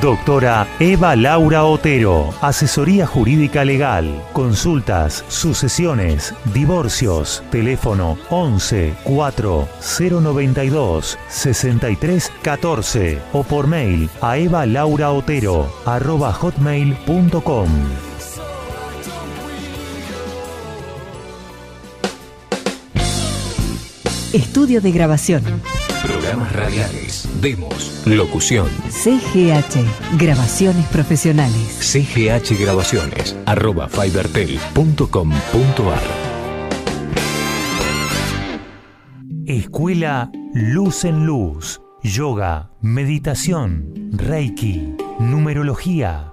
Doctora Eva Laura Otero, asesoría jurídica legal, consultas, sucesiones, divorcios, teléfono 11 4 092 63 14 o por mail a evalauraotero arroba hotmail.com. Estudio de grabación. Programas radiales, demos, locución. CGH, grabaciones profesionales. CGH Grabaciones, arroba fibertel.com.ar. Escuela Luz en Luz, yoga, meditación, reiki, numerología,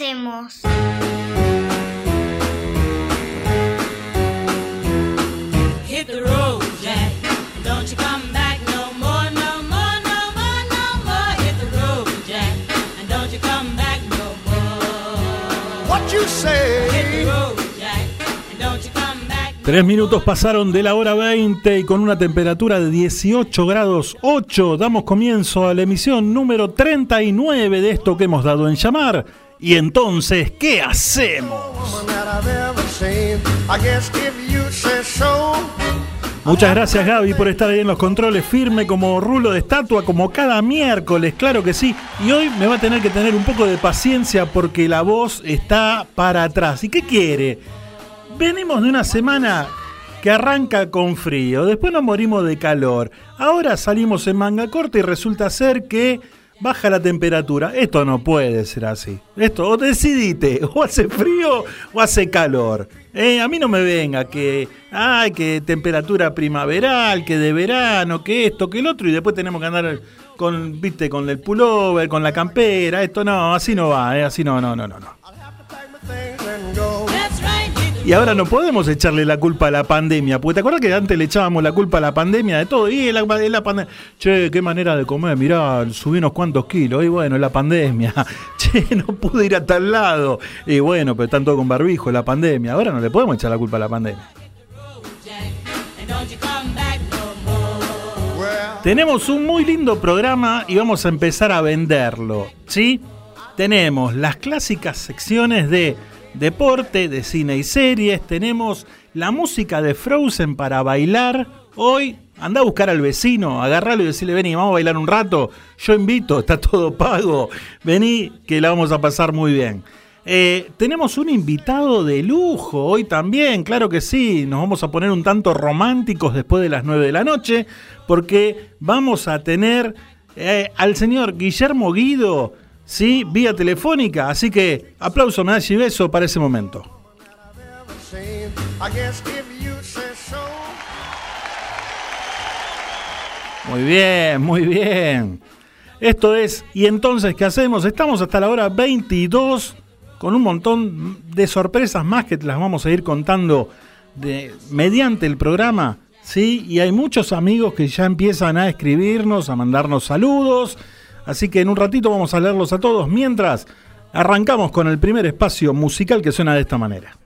Hacemos? Hit the road, Jack. Don't you come back no more, no more, no more, no more. Hit the road, Jack. And don't you come back no more. What you say? Hit the road, Jack. And don't you come back. Tres minutos pasaron de la hora 20 y con una temperatura de 18 grados 8 damos comienzo a la emisión número 39 de esto que hemos dado en llamar. Y entonces, ¿qué hacemos? Muchas gracias Gaby por estar ahí en los controles firme como rulo de estatua como cada miércoles, claro que sí. Y hoy me va a tener que tener un poco de paciencia porque la voz está para atrás. ¿Y qué quiere? Venimos de una semana que arranca con frío, después nos morimos de calor, ahora salimos en manga corta y resulta ser que baja la temperatura. Esto no puede ser así. Esto, o decidite, o hace frío o hace calor. Eh, a mí no me venga que, ay, que temperatura primaveral, que de verano, que esto, que el otro, y después tenemos que andar con, viste, con el pullover, con la campera. Esto no, así no va, eh, así no, no, no, no. no. Y ahora no podemos echarle la culpa a la pandemia, porque te acuerdas que antes le echábamos la culpa a la pandemia de todo, y la, la pandemia. Che, qué manera de comer, mirá, subí unos cuantos kilos, y bueno, la pandemia. Che, no pude ir a tal lado. Y bueno, pero están todos con barbijo, la pandemia. Ahora no le podemos echar la culpa a la pandemia. Tenemos un muy lindo programa y vamos a empezar a venderlo, ¿sí? Tenemos las clásicas secciones de deporte, de cine y series, tenemos la música de Frozen para bailar. Hoy anda a buscar al vecino, agarralo y decirle, vení, vamos a bailar un rato. Yo invito, está todo pago. Vení, que la vamos a pasar muy bien. Eh, tenemos un invitado de lujo hoy también, claro que sí, nos vamos a poner un tanto románticos después de las 9 de la noche, porque vamos a tener eh, al señor Guillermo Guido, sí, vía telefónica, así que aplauso, medalla y beso para ese momento. Muy bien, muy bien. Esto es, ¿y entonces qué hacemos? Estamos hasta la hora 22 con un montón de sorpresas más que te las vamos a ir contando mediante el programa. Sí, y hay muchos amigos que ya empiezan a escribirnos, a mandarnos saludos. Así que en un ratito vamos a leerlos a todos. Mientras arrancamos con el primer espacio musical que suena de esta manera.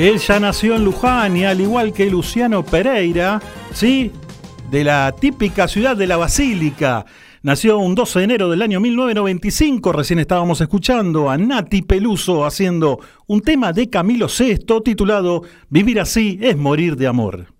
Él ya nació en Luján y al igual que Luciano Pereira, ¿sí? De la típica ciudad de la Basílica. Nació un 12 de enero del año 1995. Recién estábamos escuchando a Nati Peluso haciendo un tema de Camilo VI titulado Vivir así es morir de amor.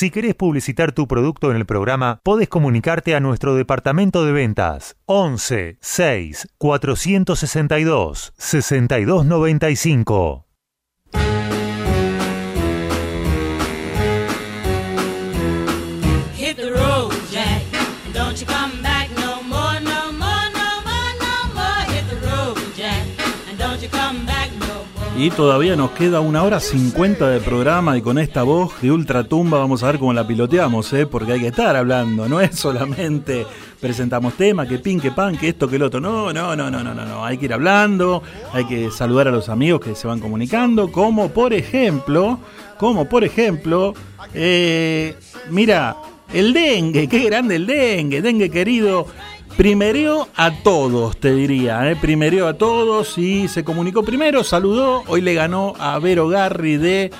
Si querés publicitar tu producto en el programa, podés comunicarte a nuestro departamento de ventas 11 6 462 6295. Y todavía nos queda una hora cincuenta de programa y con esta voz de ultratumba vamos a ver cómo la piloteamos, ¿eh? porque hay que estar hablando, no es solamente presentamos tema, que pin, que pan, que esto, que el otro. No, no, no, no, no, no, no. Hay que ir hablando, hay que saludar a los amigos que se van comunicando, como por ejemplo, como por ejemplo, eh, mira, el dengue, qué grande el dengue, dengue querido. Primereó a todos, te diría, ¿eh? primereó a todos y se comunicó primero, saludó, hoy le ganó a Vero Garri de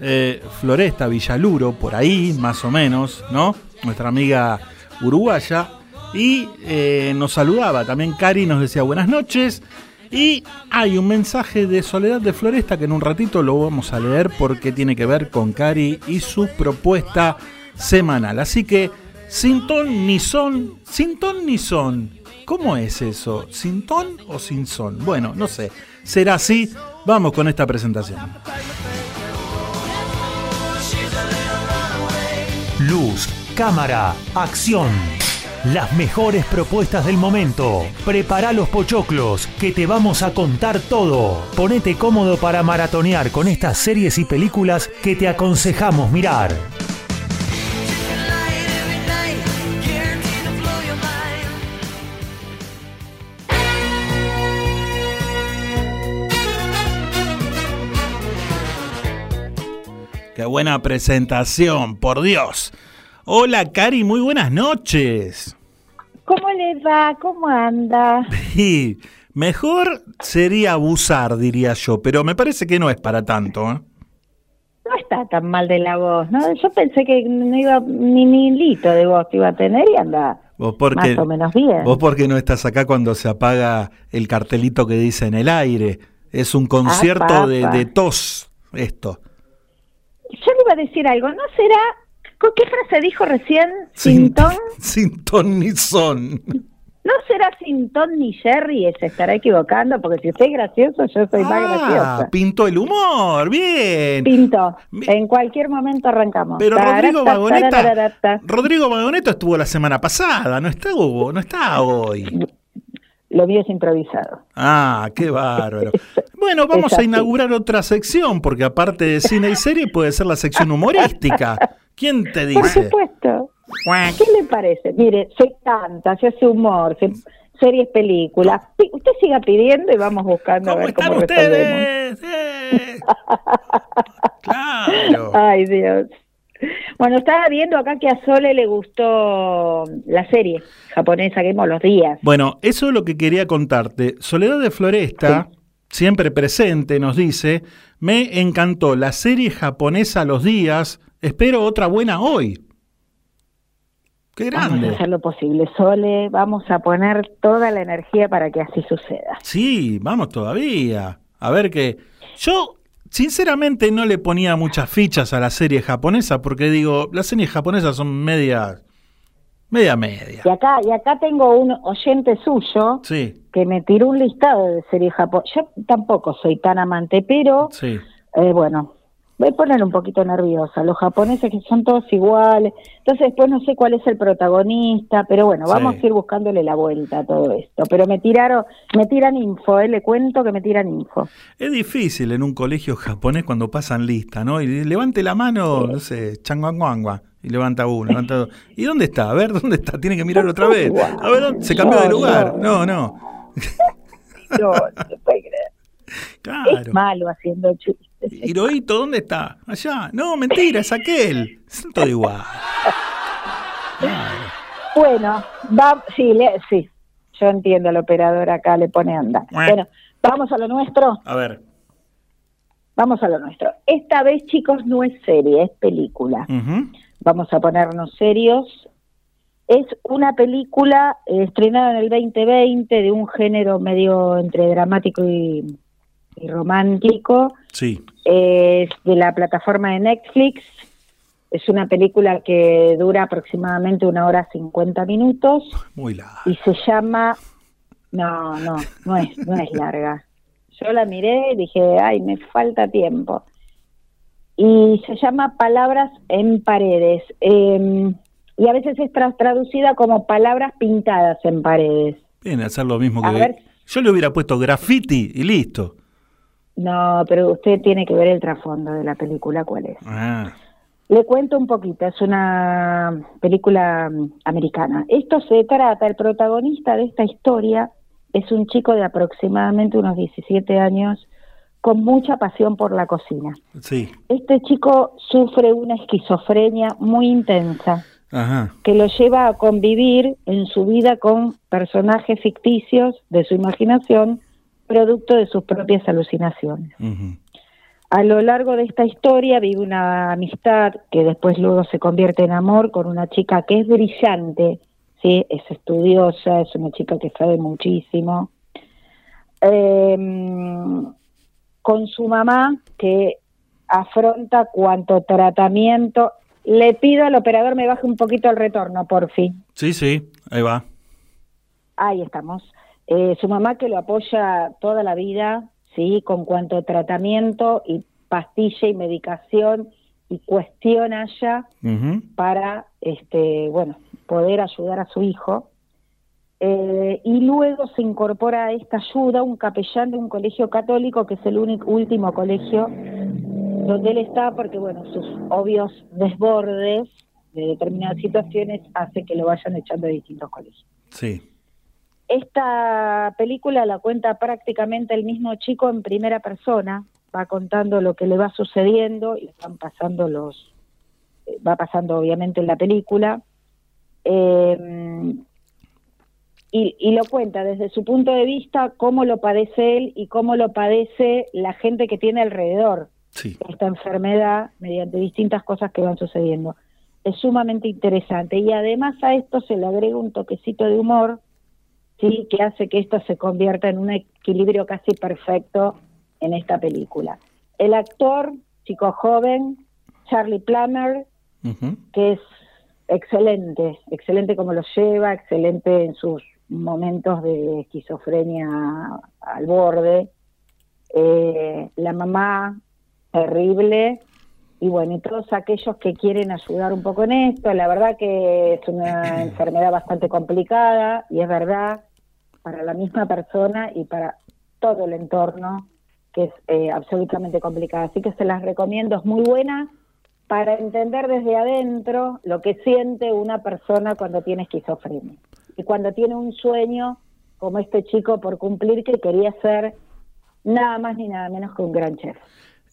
eh, Floresta, Villaluro, por ahí más o menos, ¿no? Nuestra amiga uruguaya. Y eh, nos saludaba también Cari, nos decía buenas noches. Y hay un mensaje de Soledad de Floresta que en un ratito lo vamos a leer porque tiene que ver con Cari y su propuesta semanal. Así que, sin ton ni son, sin ton ni son. ¿Cómo es eso? ¿Sin ton o sin son? Bueno, no sé. Será así. Vamos con esta presentación. Luz, cámara, acción. Las mejores propuestas del momento. Prepara los pochoclos, que te vamos a contar todo. Ponete cómodo para maratonear con estas series y películas que te aconsejamos mirar. Buena presentación, por Dios. Hola, Cari, muy buenas noches. ¿Cómo le va? ¿Cómo anda? Y mejor sería abusar, diría yo, pero me parece que no es para tanto. ¿eh? No está tan mal de la voz, ¿no? Yo pensé que no iba ni milito de voz iba a tener y anda Vos porque, más o menos bien. vos porque no estás acá cuando se apaga el cartelito que dice en el aire. Es un concierto de, apa. de tos, esto. Yo le iba a decir algo, ¿no será? ¿Con qué frase dijo recién? ¿Sin ton? Sin ton ni son. ¿No será sin ton ni Jerry? Se estará equivocando, porque si usted es gracioso, yo soy más Ah, graciosa. pintó el humor, bien. Pinto. En cualquier momento arrancamos. Pero Rodrigo Vagoneta. Rodrigo Vagoneta estuvo la semana pasada, no está, Hugo, no está hoy. Lo mío es improvisado. Ah, qué bárbaro. Bueno, vamos a inaugurar otra sección, porque aparte de cine y serie puede ser la sección humorística. ¿Quién te Por dice? supuesto. Cuac. ¿Qué le parece? Mire, se canta, se hace humor, se- series, películas. Usted siga pidiendo y vamos buscando a ¿Cómo ver están cómo ustedes? Eh. Claro. Ay, Dios. Bueno, estaba viendo acá que a Sole le gustó la serie japonesa que vimos los días. Bueno, eso es lo que quería contarte. Soledad de Floresta, siempre presente, nos dice, me encantó la serie japonesa Los Días, espero otra buena hoy. Qué Vamos a grande. hacer lo posible, Sole. Vamos a poner toda la energía para que así suceda. Sí, vamos todavía. A ver que... Yo, sinceramente, no le ponía muchas fichas a la serie japonesa porque digo, las series japonesas son media... Media media. Y acá, y acá tengo un oyente suyo Sí, que me tiró un listado de series japonesas. Yo tampoco soy tan amante, pero sí. eh, bueno, voy a poner un poquito nerviosa. Los japoneses que son todos iguales. Entonces después no sé cuál es el protagonista, pero bueno, vamos Sí. a ir buscándole la vuelta a todo esto. Pero me tiraron, me tiran info, eh, le cuento que me tiran info. Es difícil en un colegio japonés cuando pasan lista, ¿no? Y levante la mano, no sé, changuanguangua, y levanta uno, levanta dos. ¿Y dónde está? A ver, ¿dónde está? Tiene que mirar otra vez. A ver, ¿dónde- se cambió de lugar. no. No, no. No, no se puede creer. Es Claro. malo haciendo chistes. Hirohito, ¿dónde está? Allá. No, mentira, es aquel. Son todo igual. Bueno, va, sí, le- sí. yo entiendo, el operador acá le pone onda. Bueno, vamos a lo nuestro. A ver. Vamos a lo nuestro. Esta vez, chicos, no es serie, es película. Vamos a ponernos serios. Es una película eh, estrenada en el 2020 de un género medio entre dramático y, y romántico. Sí. Es de la plataforma de Netflix. Es una película que dura aproximadamente una hora 50 minutos Muy larga. y se llama... No, no, no es, no es larga. Yo la miré y dije, ay, me falta tiempo. Y se llama Palabras en Paredes. Eh, y a veces es tra- traducida como Palabras pintadas en paredes. Viene a hacer lo mismo A que. ver. Yo le hubiera puesto graffiti y listo. No, pero usted tiene que ver el trasfondo de la película, ¿cuál es? Ah, Le cuento un poquito, es una película mm, americana. Esto se trata, el protagonista de esta historia es un chico de aproximadamente unos 17 años con mucha pasión por la cocina. sí. Este chico sufre una esquizofrenia muy intensa Ajá. que lo lleva a convivir en su vida con personajes ficticios de su imaginación, producto de sus propias alucinaciones. A lo largo de esta historia vive una amistad que después luego se convierte en amor con una chica que es brillante, sí, es estudiosa, es una chica que sabe muchísimo. Em, con su mamá que afronta cuanto tratamiento. Le pido al operador me baje un poquito el retorno, por fin. Sí, sí. Ahí va. Ahí estamos. Eh, su mamá que lo apoya toda la vida, sí, con cuanto tratamiento y pastilla y medicación y cuestión haya para, este, bueno, poder ayudar a su hijo. Eh, y luego se incorpora a esta ayuda un capellán de un colegio católico que es el único último colegio donde él está porque bueno sus obvios desbordes de determinadas situaciones hace que lo vayan echando de distintos colegios. Sí. Esta película la cuenta prácticamente el mismo chico en primera persona, va contando lo que le va sucediendo y van pasando los, eh, va pasando obviamente en la película, eh, y, y lo cuenta desde su punto de vista cómo lo padece él y cómo lo padece la gente que tiene alrededor Sí. esta enfermedad mediante distintas cosas que van sucediendo. Es sumamente interesante y además a esto se le agrega un toquecito de humor, sí, que hace que esto se convierta en un equilibrio casi perfecto en esta película. El actor, chico joven, Charlie Plummer, que es excelente, excelente como lo lleva, excelente en sus momentos de esquizofrenia al borde. Eh, la mamá, terrible. Y bueno, y todos aquellos que quieren ayudar un poco en esto, la verdad que es una enfermedad bastante complicada y es verdad para la misma persona y para todo el entorno que es eh, absolutamente complicada. Así que se las recomiendo, es muy buena para entender desde adentro lo que siente una persona cuando tiene esquizofrenia y cuando tiene un sueño como este chico por cumplir que quería ser nada más ni nada menos que un gran chef.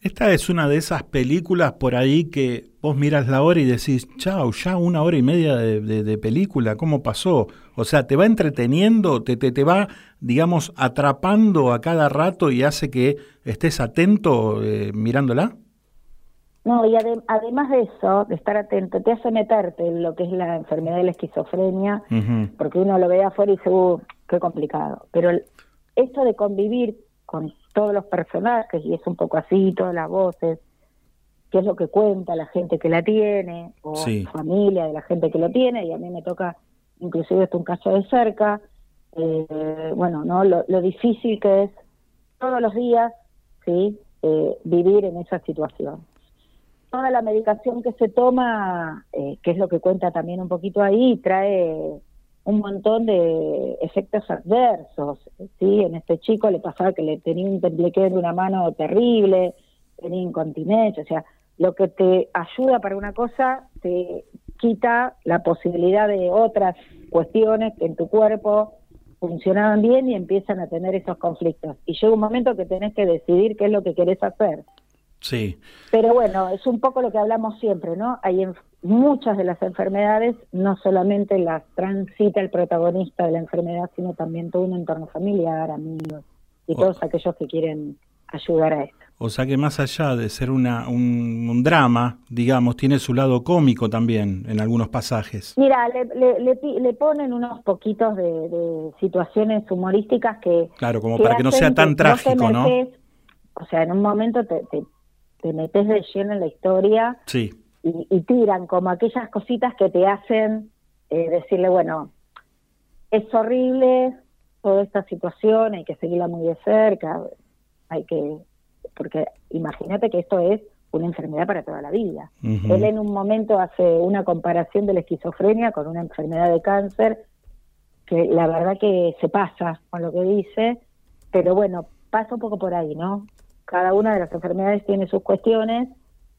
Esta es una de esas películas por ahí que vos miras la hora y decís, chao, ya una hora y media de, de- de película, ¿cómo pasó? O sea, te va entreteniendo, te, te, te va, digamos, atrapando a cada rato y hace que estés atento eh, mirándola. No, y ade- además de eso, de estar atento, te hace meterte en lo que es la enfermedad de la esquizofrenia, porque uno lo ve afuera y dice, "Uh, qué complicado. Pero el- esto de convivir con todos los personajes, y es un poco así, todas las voces, qué es lo que cuenta la gente que la tiene, o Sí. familia de la gente que lo tiene, y a mí me toca, inclusive esto un caso de cerca, eh, bueno, no lo, lo difícil que es todos los días, sí, Eh, vivir en esa situación. Toda la medicación que se toma, eh, que es lo que cuenta también un poquito ahí, trae un montón de efectos adversos. ¿sí? En este chico le pasaba que le tenía un templiqueo de una mano terrible, tenía incontinencia, o sea, lo que te ayuda para una cosa te quita la posibilidad de otras cuestiones que en tu cuerpo funcionaban bien y empiezan a tener esos conflictos. Y llega un momento que tenés que decidir qué es lo que querés hacer. Sí. Pero bueno, es un poco lo que hablamos siempre, ¿no? Hay, muchas de las enfermedades no solamente las transita el protagonista de la enfermedad, sino también todo un entorno familiar, amigos y Oh. todos aquellos que quieren ayudar a esto. O sea que más allá de ser una, un, un drama, digamos, tiene su lado cómico también en algunos pasajes. Mira, le, le, le ponen unos poquitos de, de situaciones humorísticas que... Claro, como para que no sea tan trágico, ¿no? metes- O sea, en un momento te, te, te metes de lleno en la historia Sí, y, y tiran como aquellas cositas que te hacen eh, decirle, bueno, es horrible toda esta situación, hay que seguirla muy de cerca, hay que, porque imagínate que esto es una enfermedad para toda la vida. Él en un momento hace una comparación de la esquizofrenia con una enfermedad de cáncer, que la verdad que se pasa con lo que dice, pero bueno, pasa un poco por ahí, ¿no? Cada una de las enfermedades tiene sus cuestiones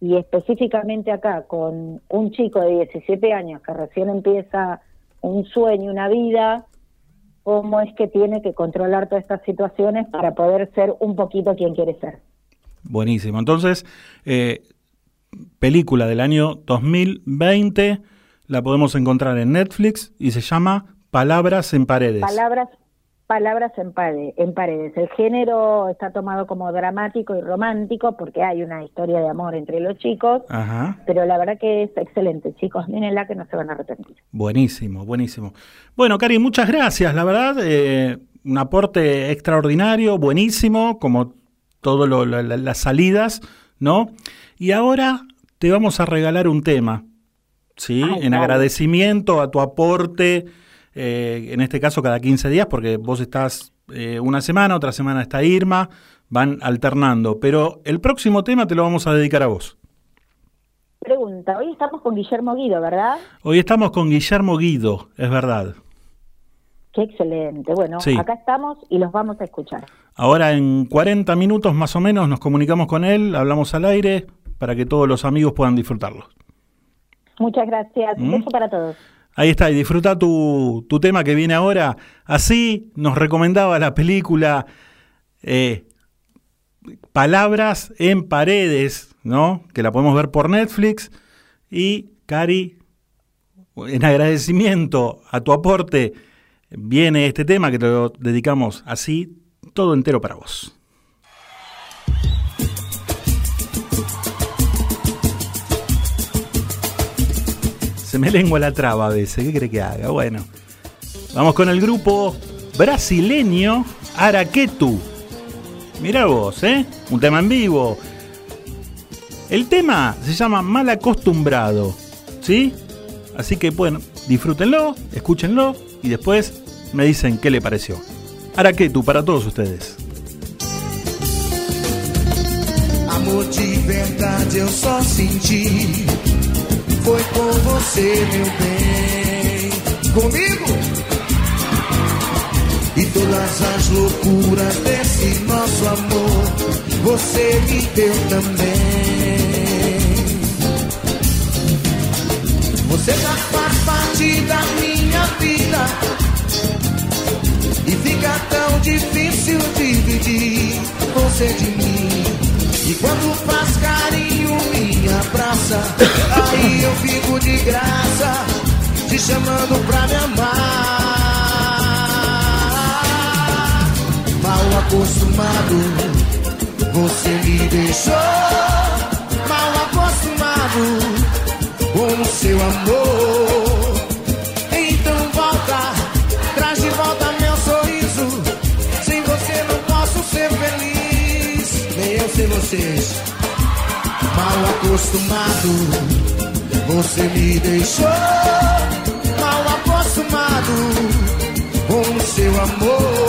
y específicamente acá con un chico de 17 años que recién empieza un sueño, una vida, cómo es que tiene que controlar todas estas situaciones para poder ser un poquito quien quiere ser. buenísimo. Entonces, eh, película del año 2020, la podemos encontrar en Netflix y se llama Palabras en Paredes. Palabras, palabras en, pare- en paredes. El género está tomado como dramático y romántico porque hay una historia de amor entre los chicos, Ajá. pero la verdad que es excelente, chicos. Mírenla que no se van a arrepentir. Buenísimo, buenísimo. Bueno, Cari, muchas gracias, la verdad, eh, un aporte extraordinario, buenísimo, como todas las salidas, ¿no? Y ahora te vamos a regalar un tema, ¿sí? Ay, en agradecimiento a tu aporte, eh, en este caso cada 15 días, porque vos estás eh, una semana, otra semana está Irma, van alternando, pero el próximo tema te lo vamos a dedicar a vos. Pregunta, hoy estamos con Guillermo Guido, ¿verdad? Hoy estamos con Guillermo Guido, es verdad. Qué excelente. Bueno, Sí. acá estamos y los vamos a escuchar. Ahora en 40 minutos más o menos nos comunicamos con él, hablamos al aire para que todos los amigos puedan disfrutarlo. Muchas gracias. Un ¿Mm? beso para todos. Ahí está, y disfruta tu, tu tema que viene ahora. Así nos recomendaba la película eh, Palabras en Paredes, ¿no? Que la podemos ver por Netflix. Y, Cari, en agradecimiento a tu aporte, viene este tema que te lo dedicamos así, todo entero para vos. Se me lengua la traba a veces, ¿qué cree que haga? Bueno, vamos con el grupo brasileño Araquetu. Mira vos, ¿eh? Un tema en vivo. El tema se llama Mal Acostumbrado, ¿sí? Así que, bueno, disfrútenlo, escúchenlo y después me dicen qué le pareció. Araquetu para todos ustedes. Amor. Foi com você, meu bem. Comigo? E todas as loucuras desse nosso amor, você me deu também. Você já faz parte da minha vida. E fica tão difícil dividir você de mim. E quando faz carinho, me abraça. Aí eu fico de graça, te chamando pra me amar. Mal acostumado, você me deixou. Vocês. Mal acostumado, você me deixou. Mal acostumado com o seu amor.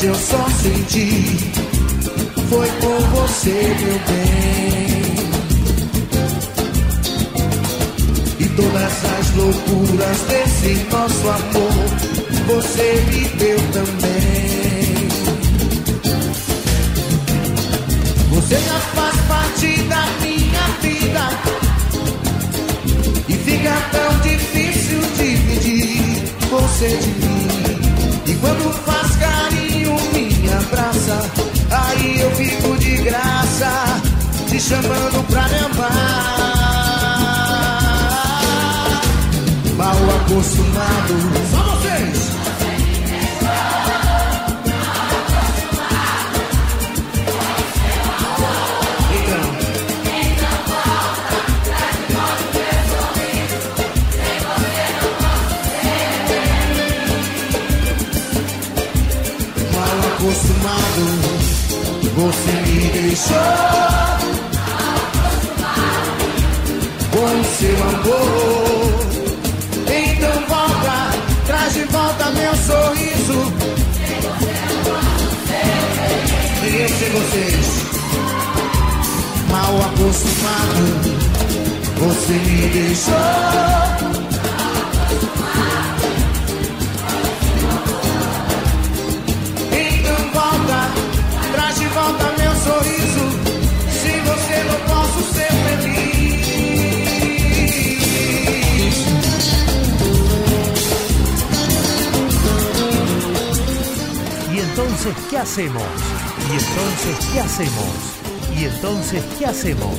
saudade eu só senti. Foi com você, meu bem. E todas as loucuras desse nosso amor, você me deu também. Você já faz parte da minha vida. E fica tão difícil dividir você de mim. E quando faz carinho aí eu fico de graça, te chamando pra me amar. Mal acostumado, você me deixou com seu amor. Então volta, traz de volta meu sorriso. Ninguém sei vocês. Mal acostumado, você me deixou. Volta meu sorriso. Se você não posso ser feliz. ¿Y entonces qué hacemos? ¿Y entonces qué hacemos? ¿Y entonces qué hacemos?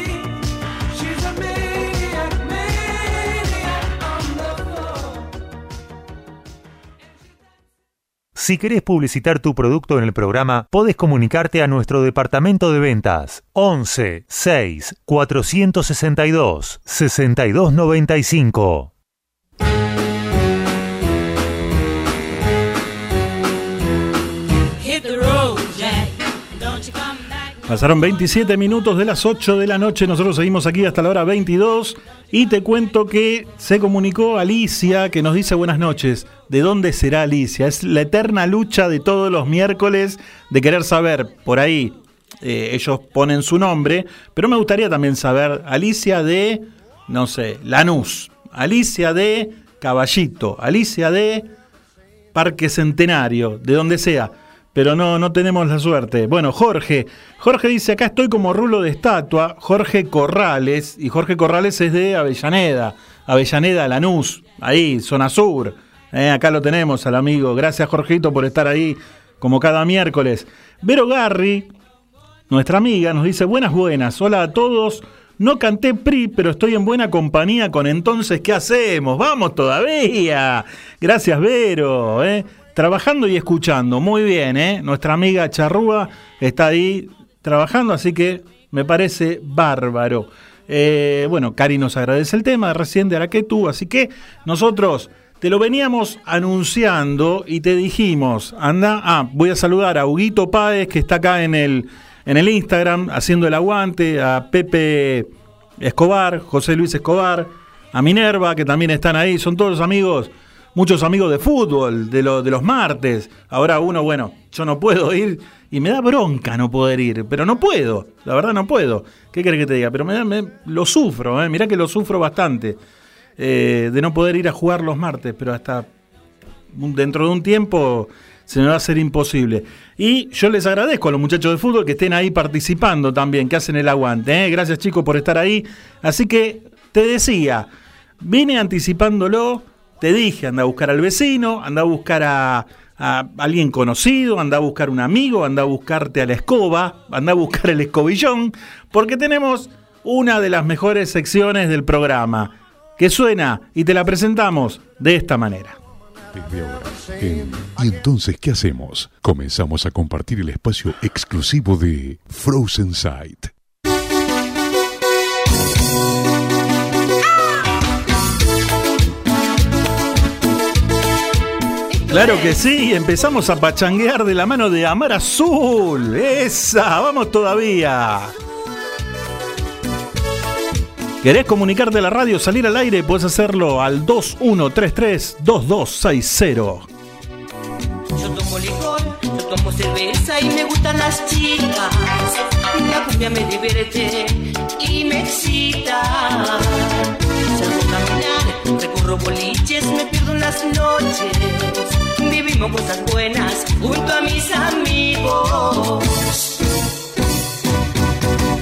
Si querés publicitar tu producto en el programa, podés comunicarte a nuestro departamento de ventas 11 6 462 6295. Pasaron 27 minutos de las 8 de la noche, nosotros seguimos aquí hasta la hora 22 y te cuento que se comunicó Alicia que nos dice buenas noches. ¿De dónde será Alicia? Es la eterna lucha de todos los miércoles de querer saber por ahí. eh, ellos ponen su nombre, pero me gustaría también saber Alicia de, no sé, Lanús, Alicia de Caballito, Alicia de Parque Centenario, de donde sea. Pero no, no tenemos la suerte. Bueno, Jorge. Jorge dice, acá estoy como rulo de estatua. Jorge Corrales. Y Jorge Corrales es de Avellaneda. Avellaneda, Lanús. Ahí, zona sur. Eh, acá lo tenemos al amigo. Gracias, Jorgito, por estar ahí como cada miércoles. Vero Garri, nuestra amiga, nos dice, buenas, buenas. Hola a todos. No canté PRI, pero estoy en buena compañía con entonces, ¿qué hacemos? Vamos todavía. Gracias, Vero. ¿eh? Trabajando y escuchando. Muy bien, ¿eh? Nuestra amiga Charrúa está ahí trabajando, así que me parece bárbaro. Eh, bueno, Cari nos agradece el tema recién de Araquetú, así que nosotros te lo veníamos anunciando y te dijimos, anda, ah, voy a saludar a Huguito Páez, que está acá en el, en el Instagram haciendo el aguante, a Pepe Escobar, José Luis Escobar, a Minerva, que también están ahí, son todos amigos, muchos amigos de fútbol, de, lo- de los martes. Ahora uno, bueno, yo no puedo ir y me da bronca no poder ir, pero no puedo, la verdad no puedo. ¿Qué querés que te diga? Pero me, me- lo sufro, ¿eh? mirá que lo sufro bastante eh, de no poder ir a jugar los martes, pero hasta dentro de un tiempo se me va a hacer imposible. Y yo les agradezco a los muchachos de fútbol que estén ahí participando también, que hacen el aguante. ¿eh? Gracias chicos por estar ahí. Así que te decía, vine anticipándolo, te dije, anda a buscar al vecino, anda a buscar a, alguien conocido, anda a buscar un amigo, anda a buscarte a la escoba, anda a buscar el escobillón, porque tenemos una de las mejores secciones del programa, que suena y te la presentamos de esta manera. Desde ahora, en ¿Y entonces qué hacemos? Comenzamos a compartir el espacio exclusivo de Frozen Sight. Claro que sí, empezamos a pachanguear de la mano de Amar Azul. Esa, vamos todavía. ¿Querés comunicarte a la radio, salir al aire? Puedes hacerlo al 2133-2260. Yo tomo licor, yo tomo cerveza y me gustan las chicas. La cumbia me divierte y me excita. Salgo a caminar, recorro boliches, me pierdo las noches. Vivimos cosas buenas junto a mis amigos.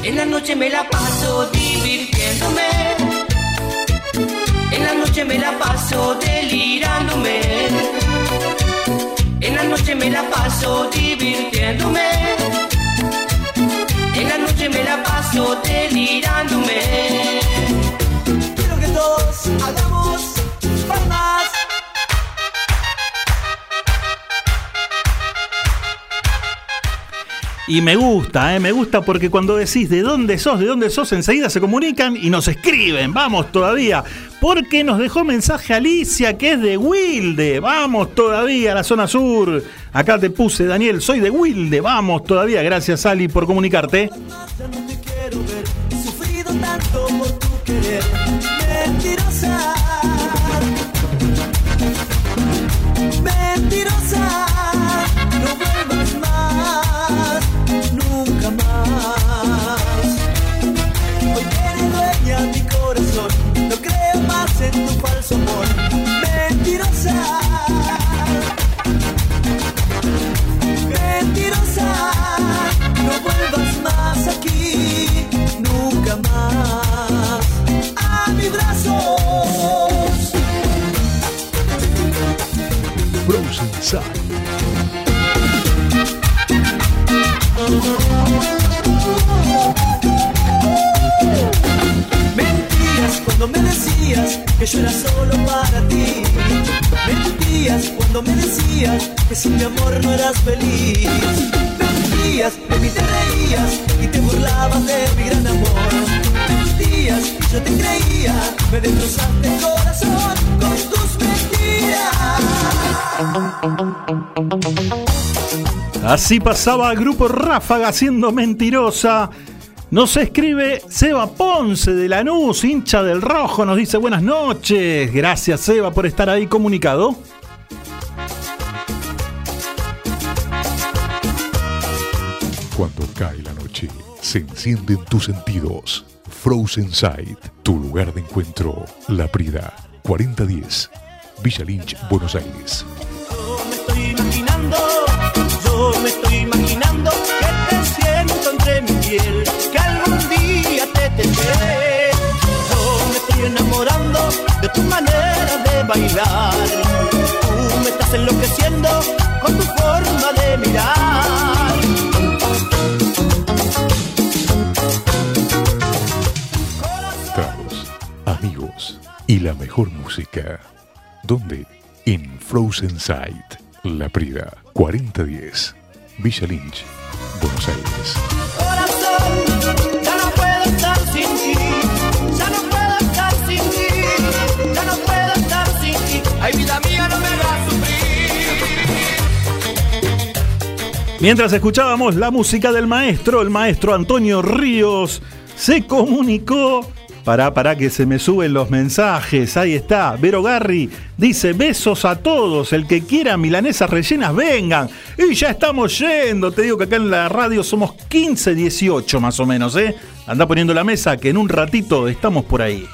En la noche me la paso divirtiéndome. En la noche me la paso delirándome. En la noche me la paso divirtiéndome. En la noche me la paso delirándome. Quiero que todos hagamos palmas. Y me gusta, eh, me gusta porque cuando decís de dónde sos, de dónde sos, enseguida se comunican y nos escriben. Vamos todavía. Porque nos dejó mensaje Alicia que es de Wilde. Vamos todavía a la zona sur. Acá te puse, Daniel, soy de Wilde. Vamos todavía. Gracias, Ali, por comunicarte. quiero ver Mentías cuando me decías que yo era solo para ti. Mentías cuando me decías que sin mi amor no eras feliz. Mentías, de mí te reías y te burlabas de mi gran amor. Mentías y yo te creía, me destrozaste el corazón con tus. Así pasaba el grupo Ráfaga siendo mentirosa. Nos escribe Seba Ponce de Lanús, hincha del rojo, nos dice buenas noches. Gracias Seba por estar ahí comunicado. Cuando cae la noche, se encienden tus sentidos. Frozen Sight, tu lugar de encuentro. La Prida, 4010, Villa Lynch, Buenos Aires. estoy imaginando, yo me estoy imaginando que te siento entre mi piel, que algún día te tendré. Yo me estoy enamorando de tu manera de bailar. Tú me estás enloqueciendo con tu forma de mirar. Tragos, amigos y la mejor música. ¿Dónde? En Frozen Sight, La Prida, 4010, Villa Lynch, Buenos Aires. Corazón, ya no puedo estar sin ti, ya no puedo estar sin ti, ya no puedo estar sin ti. Ay, vida mía, no me hagas sufrir. Mientras escuchábamos la música del maestro, el maestro Antonio Ríos se comunicó. Para, para que se me suben los mensajes. Ahí está. Vero Garri dice: Besos a todos. El que quiera milanesas rellenas, vengan. Y ya estamos yendo. Te digo que acá en la radio somos 15, 18 más o menos, ¿eh? Anda poniendo la mesa que en un ratito estamos por ahí.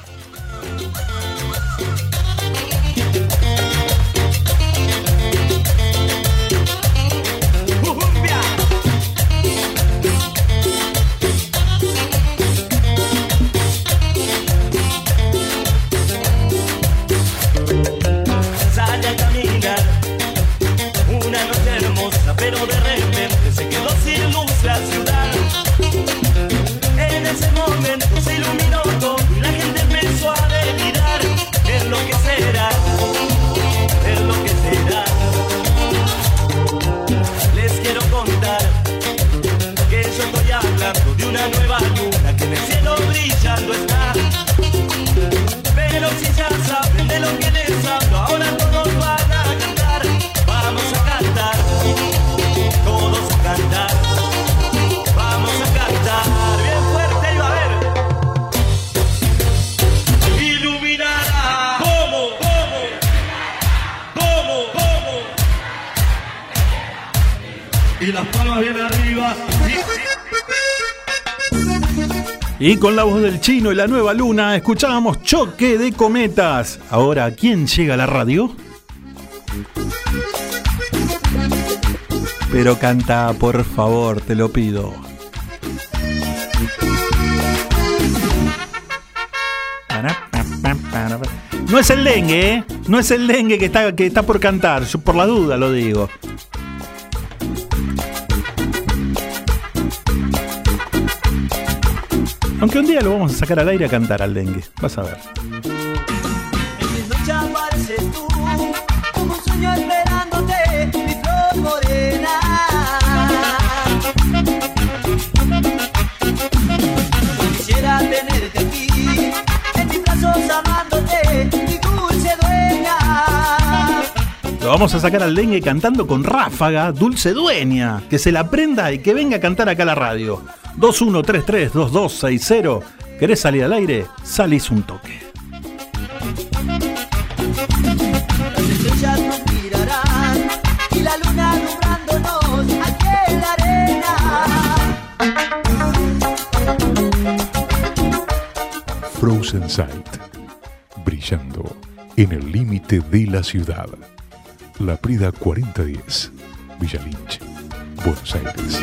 Y con la voz del chino y la nueva luna escuchábamos Choque de Cometas. Ahora, ¿quién llega a la radio? Pero canta, por favor, te lo pido. No es el dengue, ¿eh? No es el dengue que está, que está por cantar. Yo por la duda lo digo. Aunque un día lo vamos a sacar al aire a cantar al dengue. Vas a ver. En mis noches apareces tú, como un sueño esperándote, mi flor morena. Quisiera tenerte aquí, en mis brazos amándote, mi dulce dueña. Lo vamos a sacar al dengue cantando con ráfaga, dulce dueña. Que se la aprenda y que venga a cantar acá a la radio. 21332260. ¿Querés salir al aire? Salís un toque. Las estrellas nos mirarán y la luna alumbrándonos aquí en la arena. Frozen Sight, brillando en el límite de la ciudad. La Prida 4010, Villa Lynch, Buenos Aires.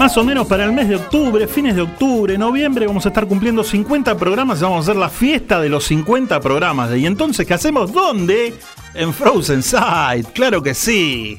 Más o menos para el mes de octubre, fines de octubre, noviembre, vamos a estar cumpliendo 50 programas y vamos a hacer la fiesta de los 50 programas. ¿Y entonces qué hacemos? ¿Dónde? En Frozen Sight, claro que sí.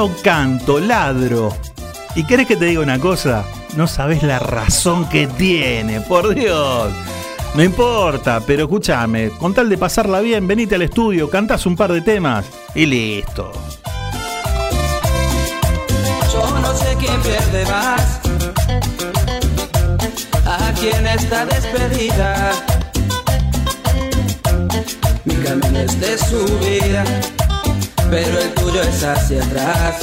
no canto, ladro. ¿Y querés que te diga una cosa? No sabes la razón que tiene, por Dios. No importa, pero escúchame, con tal de pasarla bien, venite al estudio, cantás un par de temas y listo. Yo no sé quién pierde más. Aquí en esta despedida. Mi camino es de subida, pero el tuyo es hacia atrás.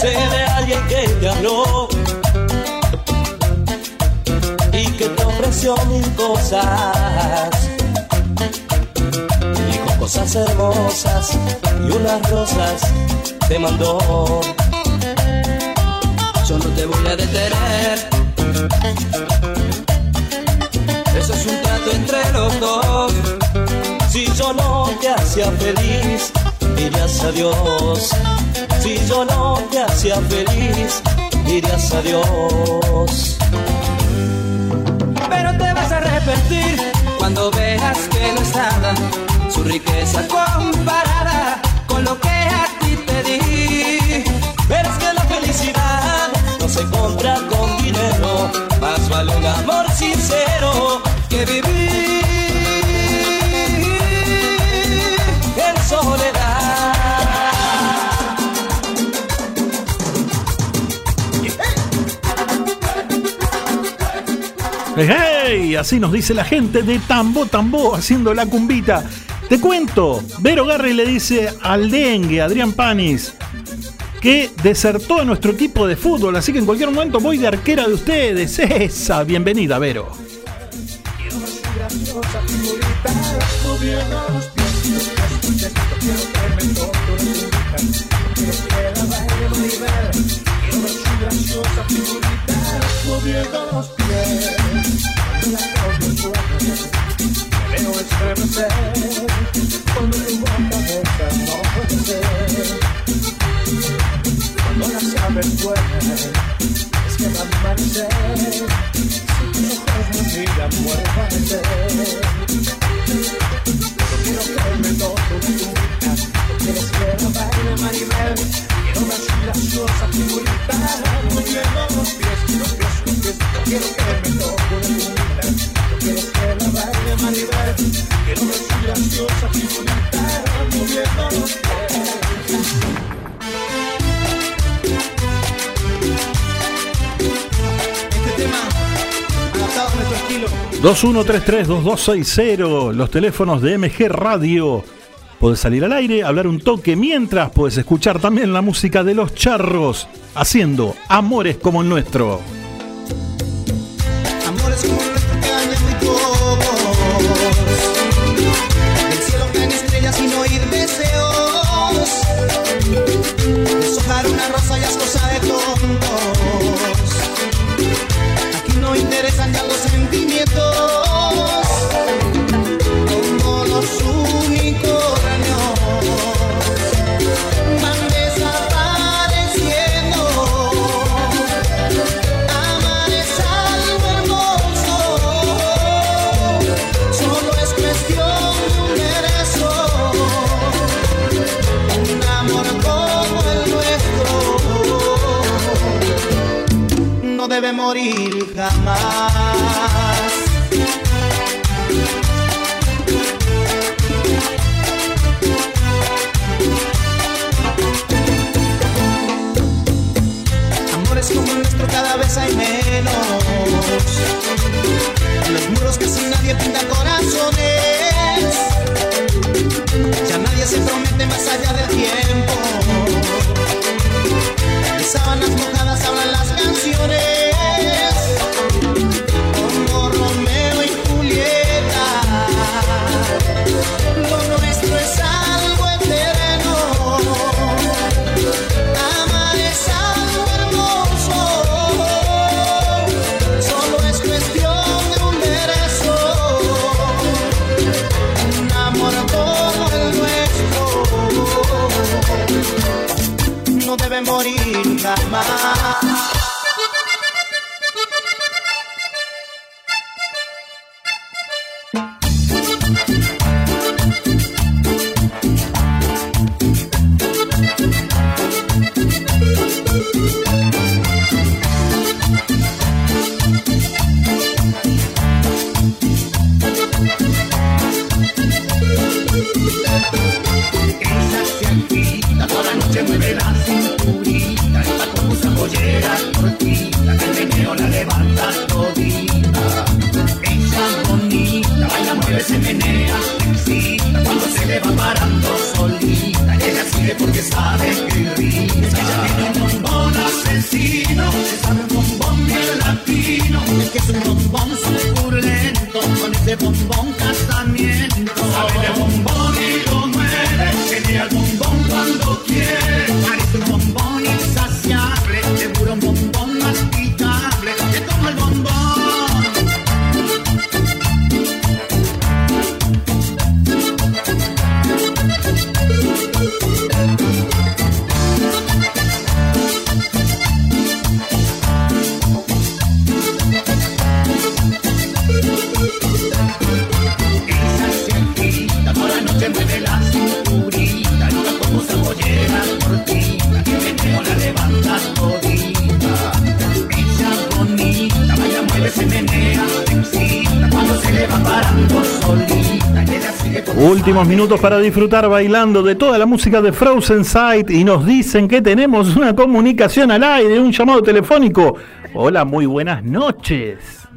Sé de alguien que te habló y que te ofreció mil cosas. Dijo cosas hermosas y unas rosas te mandó. Yo no te voy a detener. Eso es un trato entre los dos. Si yo no te hacía feliz, dirías adiós. Si yo no te hacía feliz, dirías adiós. Pero te vas a arrepentir cuando veas que no es nada su riqueza comparada con lo que a ti te di. Pero es que la felicidad no se compra con Pues, ¡Hey! Así nos dice la gente de Tambo Tambo haciendo la cumbita. Te cuento, Vero Garri le dice al dengue, Adrián Panis, que desertó a nuestro equipo de fútbol, así que en cualquier momento voy de arquera de ustedes. Esa, bienvenida, Vero. Bueno. 2133-2260, los teléfonos de MG Radio. Podés salir al aire, hablar un toque, mientras podés escuchar también la música de los charros, haciendo amores como el nuestro. morir jamás. Amores como nuestro cada vez hay menos. Los muros casi nadie pinta corazones. Ya nadie se promete más allá de para disfrutar bailando de toda la música de Frozen Sight y nos dicen que tenemos una comunicación al aire, un llamado telefónico. Hola, muy buenas noches.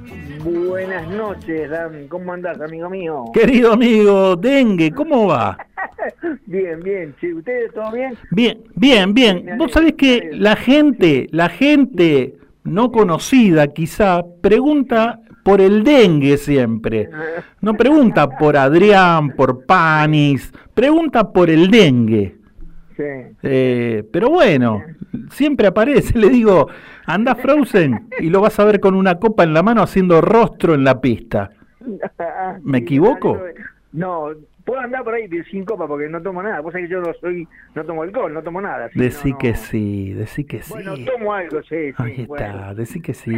Buenas noches, Dan. ¿Cómo andás, amigo mío? Querido amigo Dengue, ¿cómo va? bien, bien. ¿Ustedes todo bien? Bien, bien, bien. Vos sabés que la gente, la gente no conocida quizá, pregunta por el dengue siempre. No pregunta por Adrián, por Panis, pregunta por el dengue. Sí. Eh, pero bueno, siempre aparece, le digo, anda Frozen y lo vas a ver con una copa en la mano haciendo rostro en la pista. ¿Me equivoco? No, puedo andar por ahí sin copa porque no tomo nada. Vos sabés que yo no soy, no tomo alcohol, no tomo nada. Decí no, que sí, decí que sí. Bueno, tomo algo, sí, sí. Ahí bueno. está, decí que sí,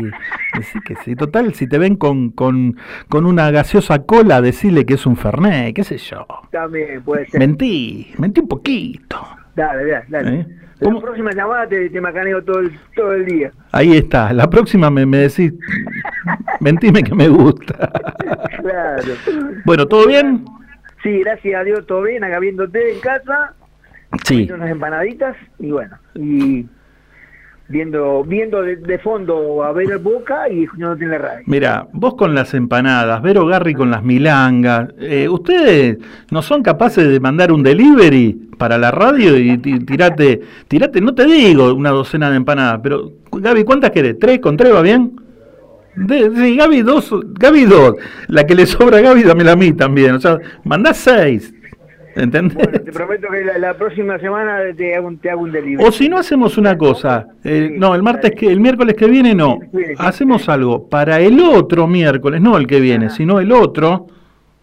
decí que sí. Total, si te ven con, con, con una gaseosa cola, decirle que es un Fernet, qué sé yo. También puede ser. Mentí, mentí un poquito. Dale, dale, dale. ¿Eh? La próxima llamada te, te macaneo todo el, todo el día. Ahí está, la próxima me, me decís, mentime que me gusta. Claro. Bueno, ¿todo bien? Sí, gracias a Dios, todo bien, acá viéndote en casa, Sí. unas empanaditas y bueno, y viendo viendo de, de fondo a ver Boca y en la radio. Mira, vos con las empanadas, Vero Garri con las milangas, eh, ¿ustedes no son capaces de mandar un delivery para la radio y ti- tirate, tirate, no te digo una docena de empanadas, pero Gaby, ¿cuántas querés? ¿Tres? ¿Con tres va bien? De- sí, Gaby dos, Gaby dos, la que le sobra a Gaby dámela a mí también, o sea, mandá seis, ¿entendés? Te prometo que la, la próxima semana te hago un, te hago un delivery. O si no hacemos una cosa, eh, no, el martes que, el miércoles que viene no, hacemos algo para el otro miércoles, no el que viene, sino el otro,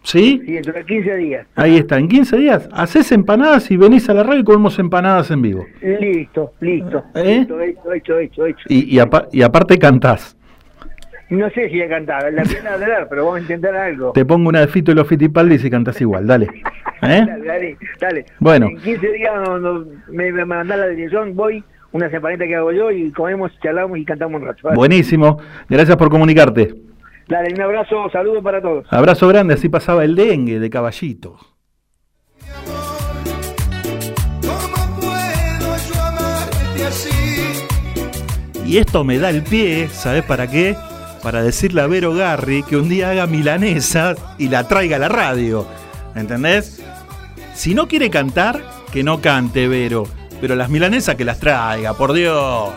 ¿sí? Sí, dentro de 15 días. Ahí está, en 15 días, haces empanadas y venís a la radio y comemos empanadas en vivo. Listo, listo. ¿Eh? Listo, hecho, hecho, hecho, hecho. Y, y, apa- y aparte cantás. No sé si voy a cantar, la pena de hablar, pero vamos a intentar algo. Te pongo una de Fito y los Fitipaldis y cantás igual, dale. ¿Eh? Dale, dale, dale. Bueno. En 15 días no, no- me, me mandás la dirección, voy, una empanaditas que hago yo y comemos, charlamos y cantamos un rato. ¿vale? Buenísimo, gracias por comunicarte. Dale, un abrazo, saludos para todos. Abrazo grande, así pasaba el dengue de caballito. puedo yo amarte así? Y esto me da el pie, ¿sabes para qué? Para decirle a Vero Garri que un día haga milanesa y la traiga a la radio. ¿Entendés? Si no quiere cantar, que no cante Vero. Pero las milanesas que las traiga, por Dios.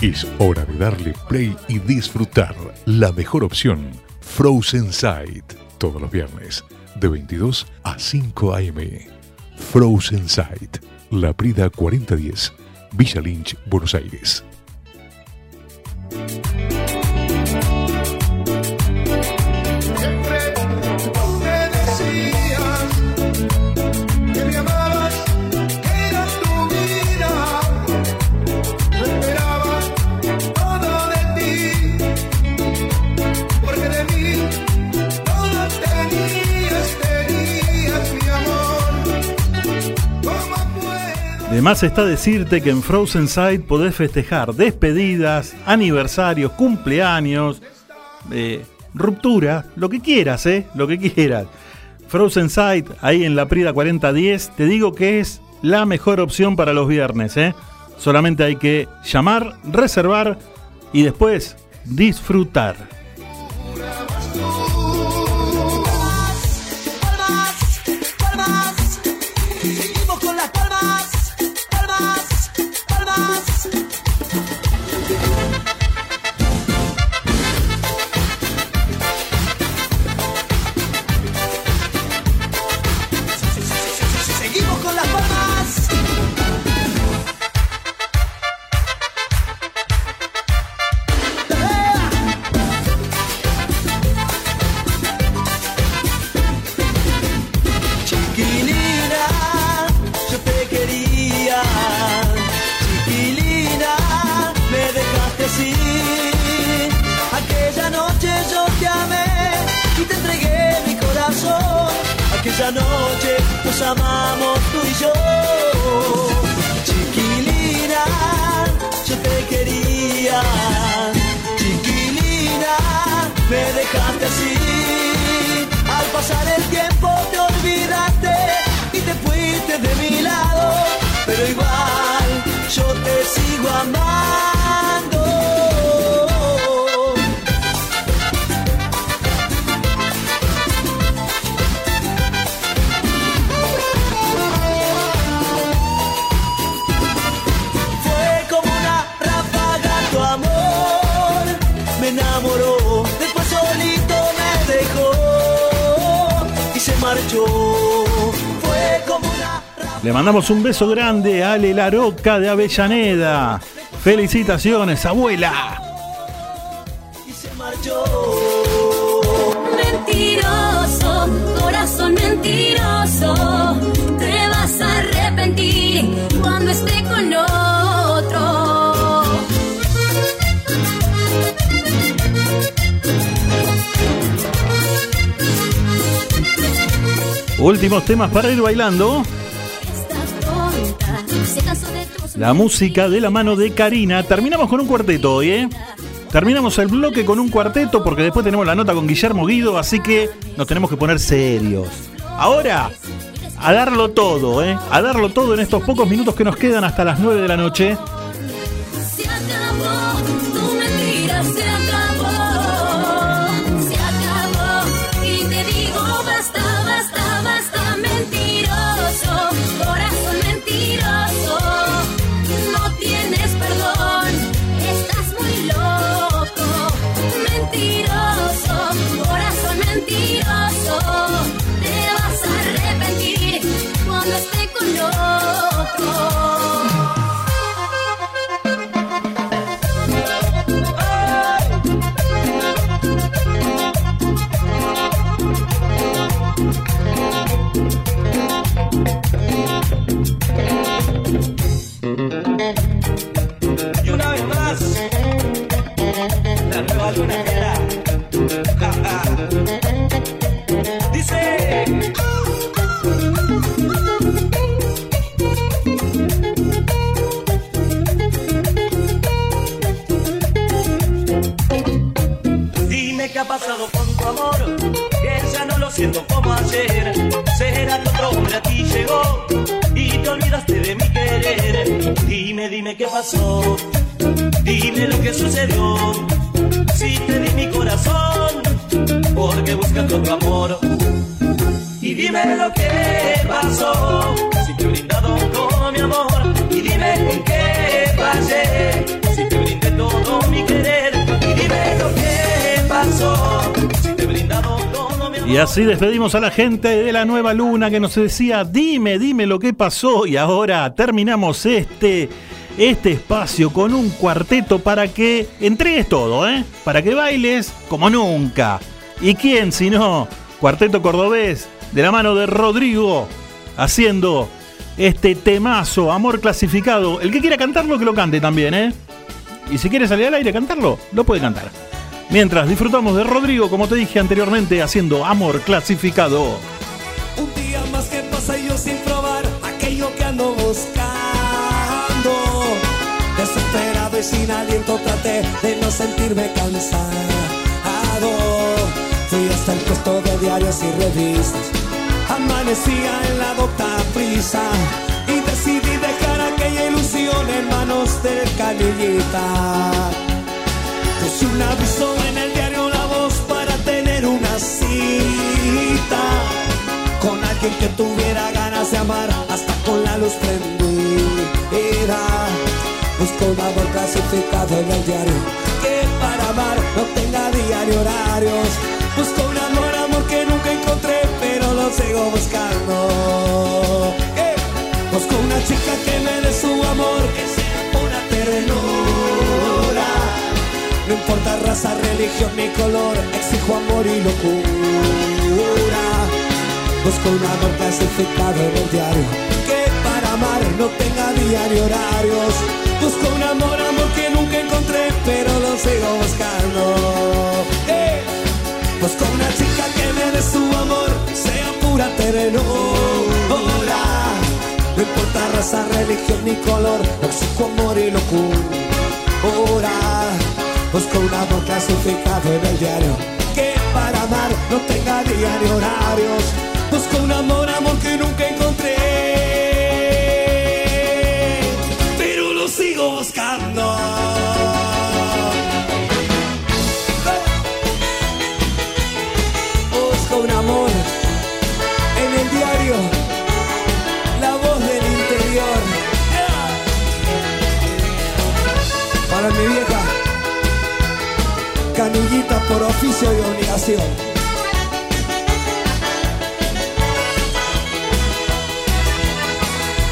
Es hora de darle play y disfrutar la mejor opción, Frozen Sight, todos los viernes, de 22 a 5 a.m. Frozen Sight, La Prida 4010, Villa Lynch, Buenos Aires. Puedo? De más está decirte que en Frozen Side podés festejar despedidas, aniversarios, cumpleaños, eh, ruptura, lo que quieras, ¿eh? Lo que quieras. Frozen Side, ahí en la Prida 4010, te digo que es la mejor opción para los viernes, ¿eh? Solamente hay que llamar, reservar y después disfrutar. Mandamos un beso grande a Ale Laroca de Avellaneda. Felicitaciones, abuela. y se marchó. Mentiroso, corazón mentiroso, te vas a arrepentir cuando esté con otro. Últimos temas para ir bailando. La música de la mano de Karina. Terminamos con un cuarteto hoy, ¿eh? Terminamos el bloque con un cuarteto porque después tenemos la nota con Guillermo Guido, así que nos tenemos que poner serios. Ahora, a darlo todo, ¿eh? A darlo todo en estos pocos minutos que nos quedan hasta las 9 de la noche. Que amor. Y dime lo que pasó. Y así despedimos a la gente de la nueva luna que nos decía, dime, dime lo que pasó. Y ahora terminamos este, este espacio con un cuarteto para que entregues todo, ¿eh? Para que bailes como nunca. ¿Y quién si no? Cuarteto cordobés de la mano de Rodrigo haciendo este temazo, amor clasificado. El que quiera cantarlo, que lo cante también, ¿eh? Y si quiere salir al aire a cantarlo, lo puede cantar. Mientras disfrutamos de Rodrigo, como te dije anteriormente, haciendo amor clasificado. Un día más que pasa yo sin probar aquello que ando buscando. Desesperado y sin aliento traté de no sentirme cansado. Fui hasta el puesto de diarios y revistas. Amanecía en la docta prisa y decidí dejar aquella ilusión en manos del canillita. Puse un aviso en el diario La Voz para tener una cita con alguien que tuviera ganas de amar hasta con la luz prendida. Busco un amor clasificado en el diario que para amar no tenga día ni horarios. Busco un amor, amor que nunca encontré, pero lo sigo buscando. Eh, Busco una chica que me dé su amor, que sea pura ternura. No importa raza, religión ni color, exijo amor y locura. Busco un amor clasificado en el diario, que para amar no tenga día ni horarios. Busco un amor, amor que nunca encontré, pero lo sigo buscando. ¡Eh! Busco una chica que me dé su amor, sea pura ternura. No importa raza, religión ni color, exijo amor y locura. Busco un amor clasificado en el diario Que para amar no tenga día ni horarios Busco un amor, amor que nunca encontré Pero lo sigo buscando por oficio y obligación.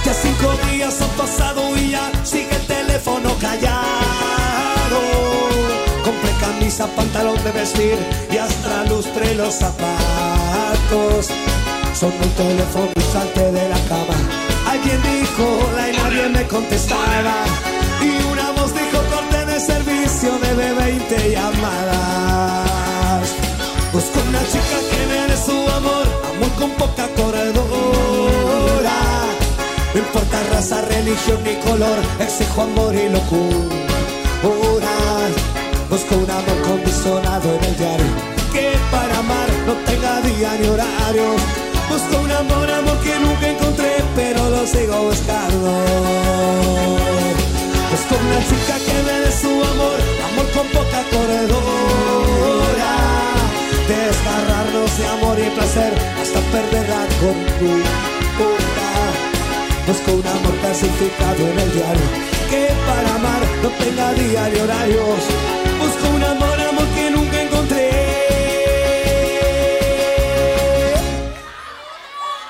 Ya cinco días han pasado y ya sigue el teléfono callado. Compré camisa, pantalón de vestir y hasta lustré los zapatos. Son un teléfono instante de la cama. Alguien dijo hola y nadie me contestaba. Y una voz dijo corte de servicio, debe 20 llamadas. Con poca corredora. No importa raza, religión ni color, exijo amor y locura. Busco un amor condicionado en el diario, que para amar no tenga día ni horario. Busco un amor, amor que nunca encontré, pero lo sigo buscando. Busco una chica que me dé su amor, amor con poca corredora. Desgarrarnos de amor y placer hasta perder la cordura. Busco un amor clasificado en el diario que para amar no tenga día ni horarios. Busco un amor, amor que nunca encontré.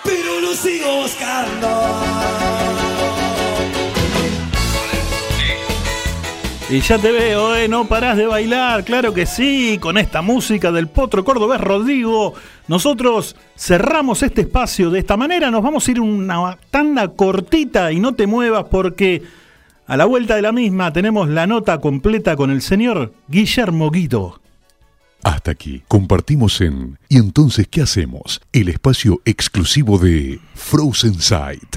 Pero lo sigo buscando. Y ya te veo, ¿eh? No parás de bailar, claro que sí, con esta música del potro cordobés Rodrigo. Nosotros cerramos este espacio de esta manera, nos vamos a ir una tanda cortita y no te muevas porque a la vuelta de la misma tenemos la nota completa con el señor Guillermo Guido. Hasta aquí compartimos en ¿Y entonces qué hacemos? El espacio exclusivo de Frozen Sight.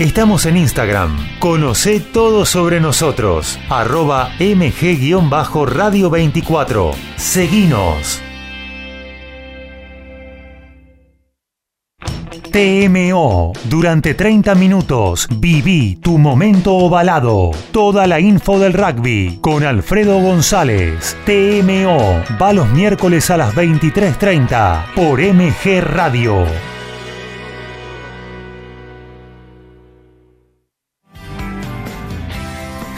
Estamos en Instagram. Conoce todo sobre nosotros. Arroba mg-radio24. Seguinos. TMO. Durante 30 minutos viví tu momento ovalado. Toda la info del rugby con Alfredo González. TMO. Va los miércoles a las 23.30 por MG Radio.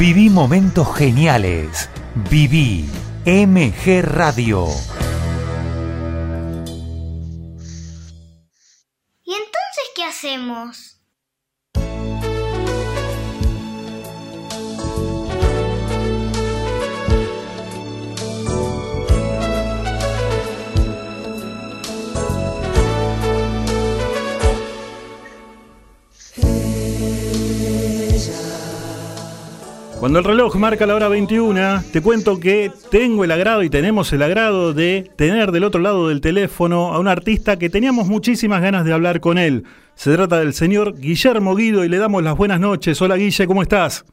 Viví momentos geniales. Viví MG Radio. ¿Y entonces qué hacemos? Cuando el reloj marca la hora 21, te cuento que tengo el agrado y tenemos el agrado de tener del otro lado del teléfono a un artista que teníamos muchísimas ganas de hablar con él. Se trata del señor Guillermo Guido y le damos las buenas noches. Hola Guille, ¿cómo estás?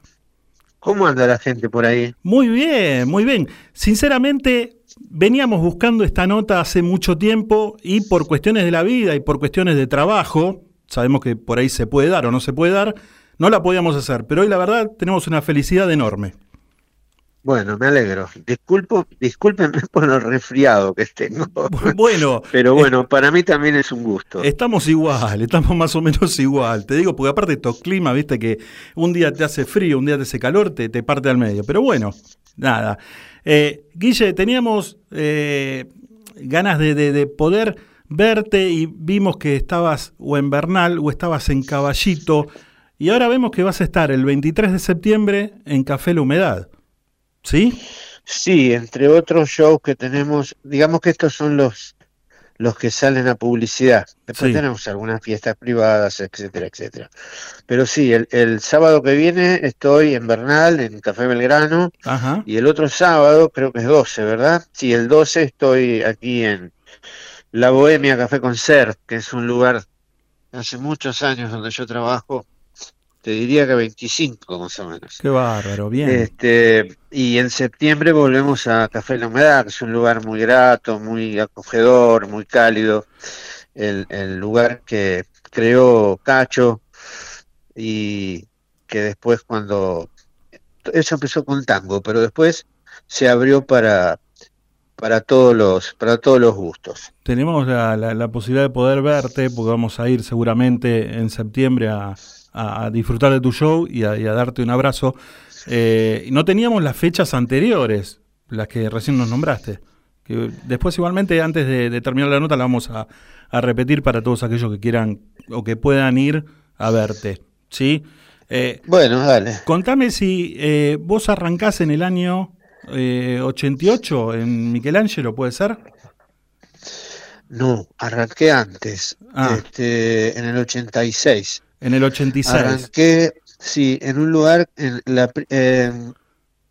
¿Cómo anda la gente por ahí? Muy bien, muy bien. Sinceramente, veníamos buscando esta nota hace mucho tiempo y por cuestiones de la vida y por cuestiones de trabajo, sabemos que por ahí se puede dar o no se puede dar, no la podíamos hacer, pero hoy la verdad tenemos una felicidad enorme. Bueno, me alegro. Disculpo, discúlpenme por lo resfriado que tengo. Bueno, pero bueno, para mí también es un gusto. Estamos igual, estamos más o menos igual. Te digo, porque aparte estos climas, viste que un día te hace frío, un día te hace calor, te, te parte al medio. Pero bueno, nada. Eh, Guille, teníamos eh, ganas de, de- de poder verte y vimos que estabas o en Bernal o estabas en Caballito. Y ahora vemos que vas a estar el 23 de septiembre en Café La Humedad. ¿Sí? Sí, entre otros shows que tenemos, digamos que estos son los los que salen a publicidad. Después Sí. tenemos algunas fiestas privadas, etcétera, etcétera. Pero sí, el, el sábado que viene estoy en Bernal, en Café Belgrano, Ajá. y el otro sábado, creo que es 12, ¿verdad? Sí, el 12 estoy aquí en La Bohemia Café Concert, que es un lugar hace muchos años donde yo trabajo, te diría que 25 más o menos. Qué bárbaro, bien. Este, y en septiembre volvemos a Café La Humedad, que es un lugar muy grato, muy acogedor, muy cálido. El, el lugar que creó Cacho y que después cuando... Eso empezó con tango, pero después se abrió para, para, todos, los, para todos los gustos. Tenemos la, la- la posibilidad de poder verte, porque vamos a ir seguramente en septiembre a, a- a disfrutar de tu show y a, y a darte un abrazo. Eh, no teníamos las fechas anteriores, las que recién nos nombraste. Que después igualmente, antes de, de terminar la nota, la vamos a, a repetir para todos aquellos que quieran o que puedan ir a verte. ¿Sí? Eh, bueno, dale. Contame si eh, vos arrancás en el año eh, 88 en Michelangelo, ¿puede ser? No, arranqué antes, Ah. este, en el 86. En el 86. Arranqué, sí, en un lugar en la en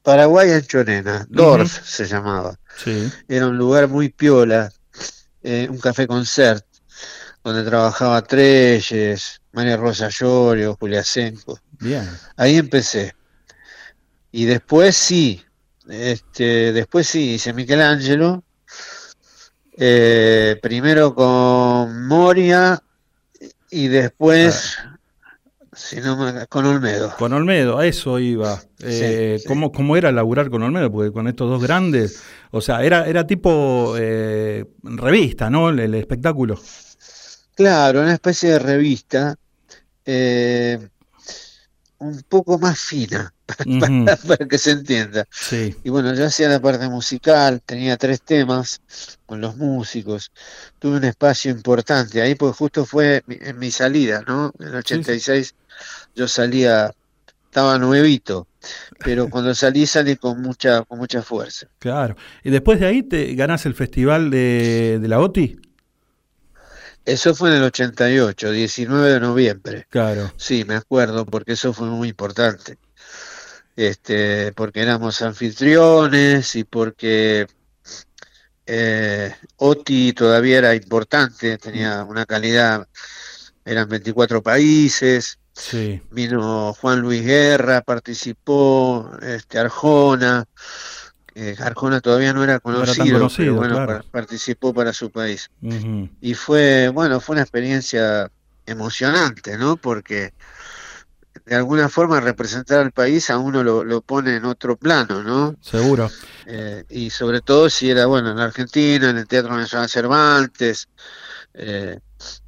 Paraguay en Chorena, Ujú. se llamaba. Sí. Era un lugar muy piola, eh, un café concert, donde trabajaba Treyes, María Rosa Llorio, Julia Senco. Bien. Ahí empecé. Y después sí, este, después sí, hice Michelangelo, eh, primero con Moria y después, si no con Olmedo. Con Olmedo, a eso iba. Eh, ¿cómo, cómo era laburar con Olmedo? Porque con estos dos grandes, o sea, era, era tipo eh, revista, ¿no? El, el espectáculo. Claro, una especie de revista eh, un poco más fina, Para, para que se entienda. Sí. Y bueno, yo hacía la parte musical, tenía tres temas con los músicos, tuve un espacio importante ahí, pues justo fue mi- en mi salida, ¿no? En el 86 yo salía, estaba nuevito, pero cuando salí salí con mucha, con mucha fuerza. Claro. Y después de ahí te ganás el festival de, de la OTI. Eso fue en el 88, 19 de noviembre. Claro. Sí, me acuerdo, porque eso fue muy importante. Este, porque éramos anfitriones y porque eh, OTI todavía era importante, tenía una calidad, eran 24 países. Sí. Vino Juan Luis Guerra, participó, este, Arjona. eh, Arjona todavía no era conocido, conocido, pero bueno, claro. participó para su país. Y fue, bueno, fue una experiencia emocionante, ¿no? Porque de alguna forma representar al país a uno lo, lo pone en otro plano, ¿no? Seguro. Eh, y sobre todo si era, bueno, en la Argentina, en el Teatro Nacional Cervantes, eh,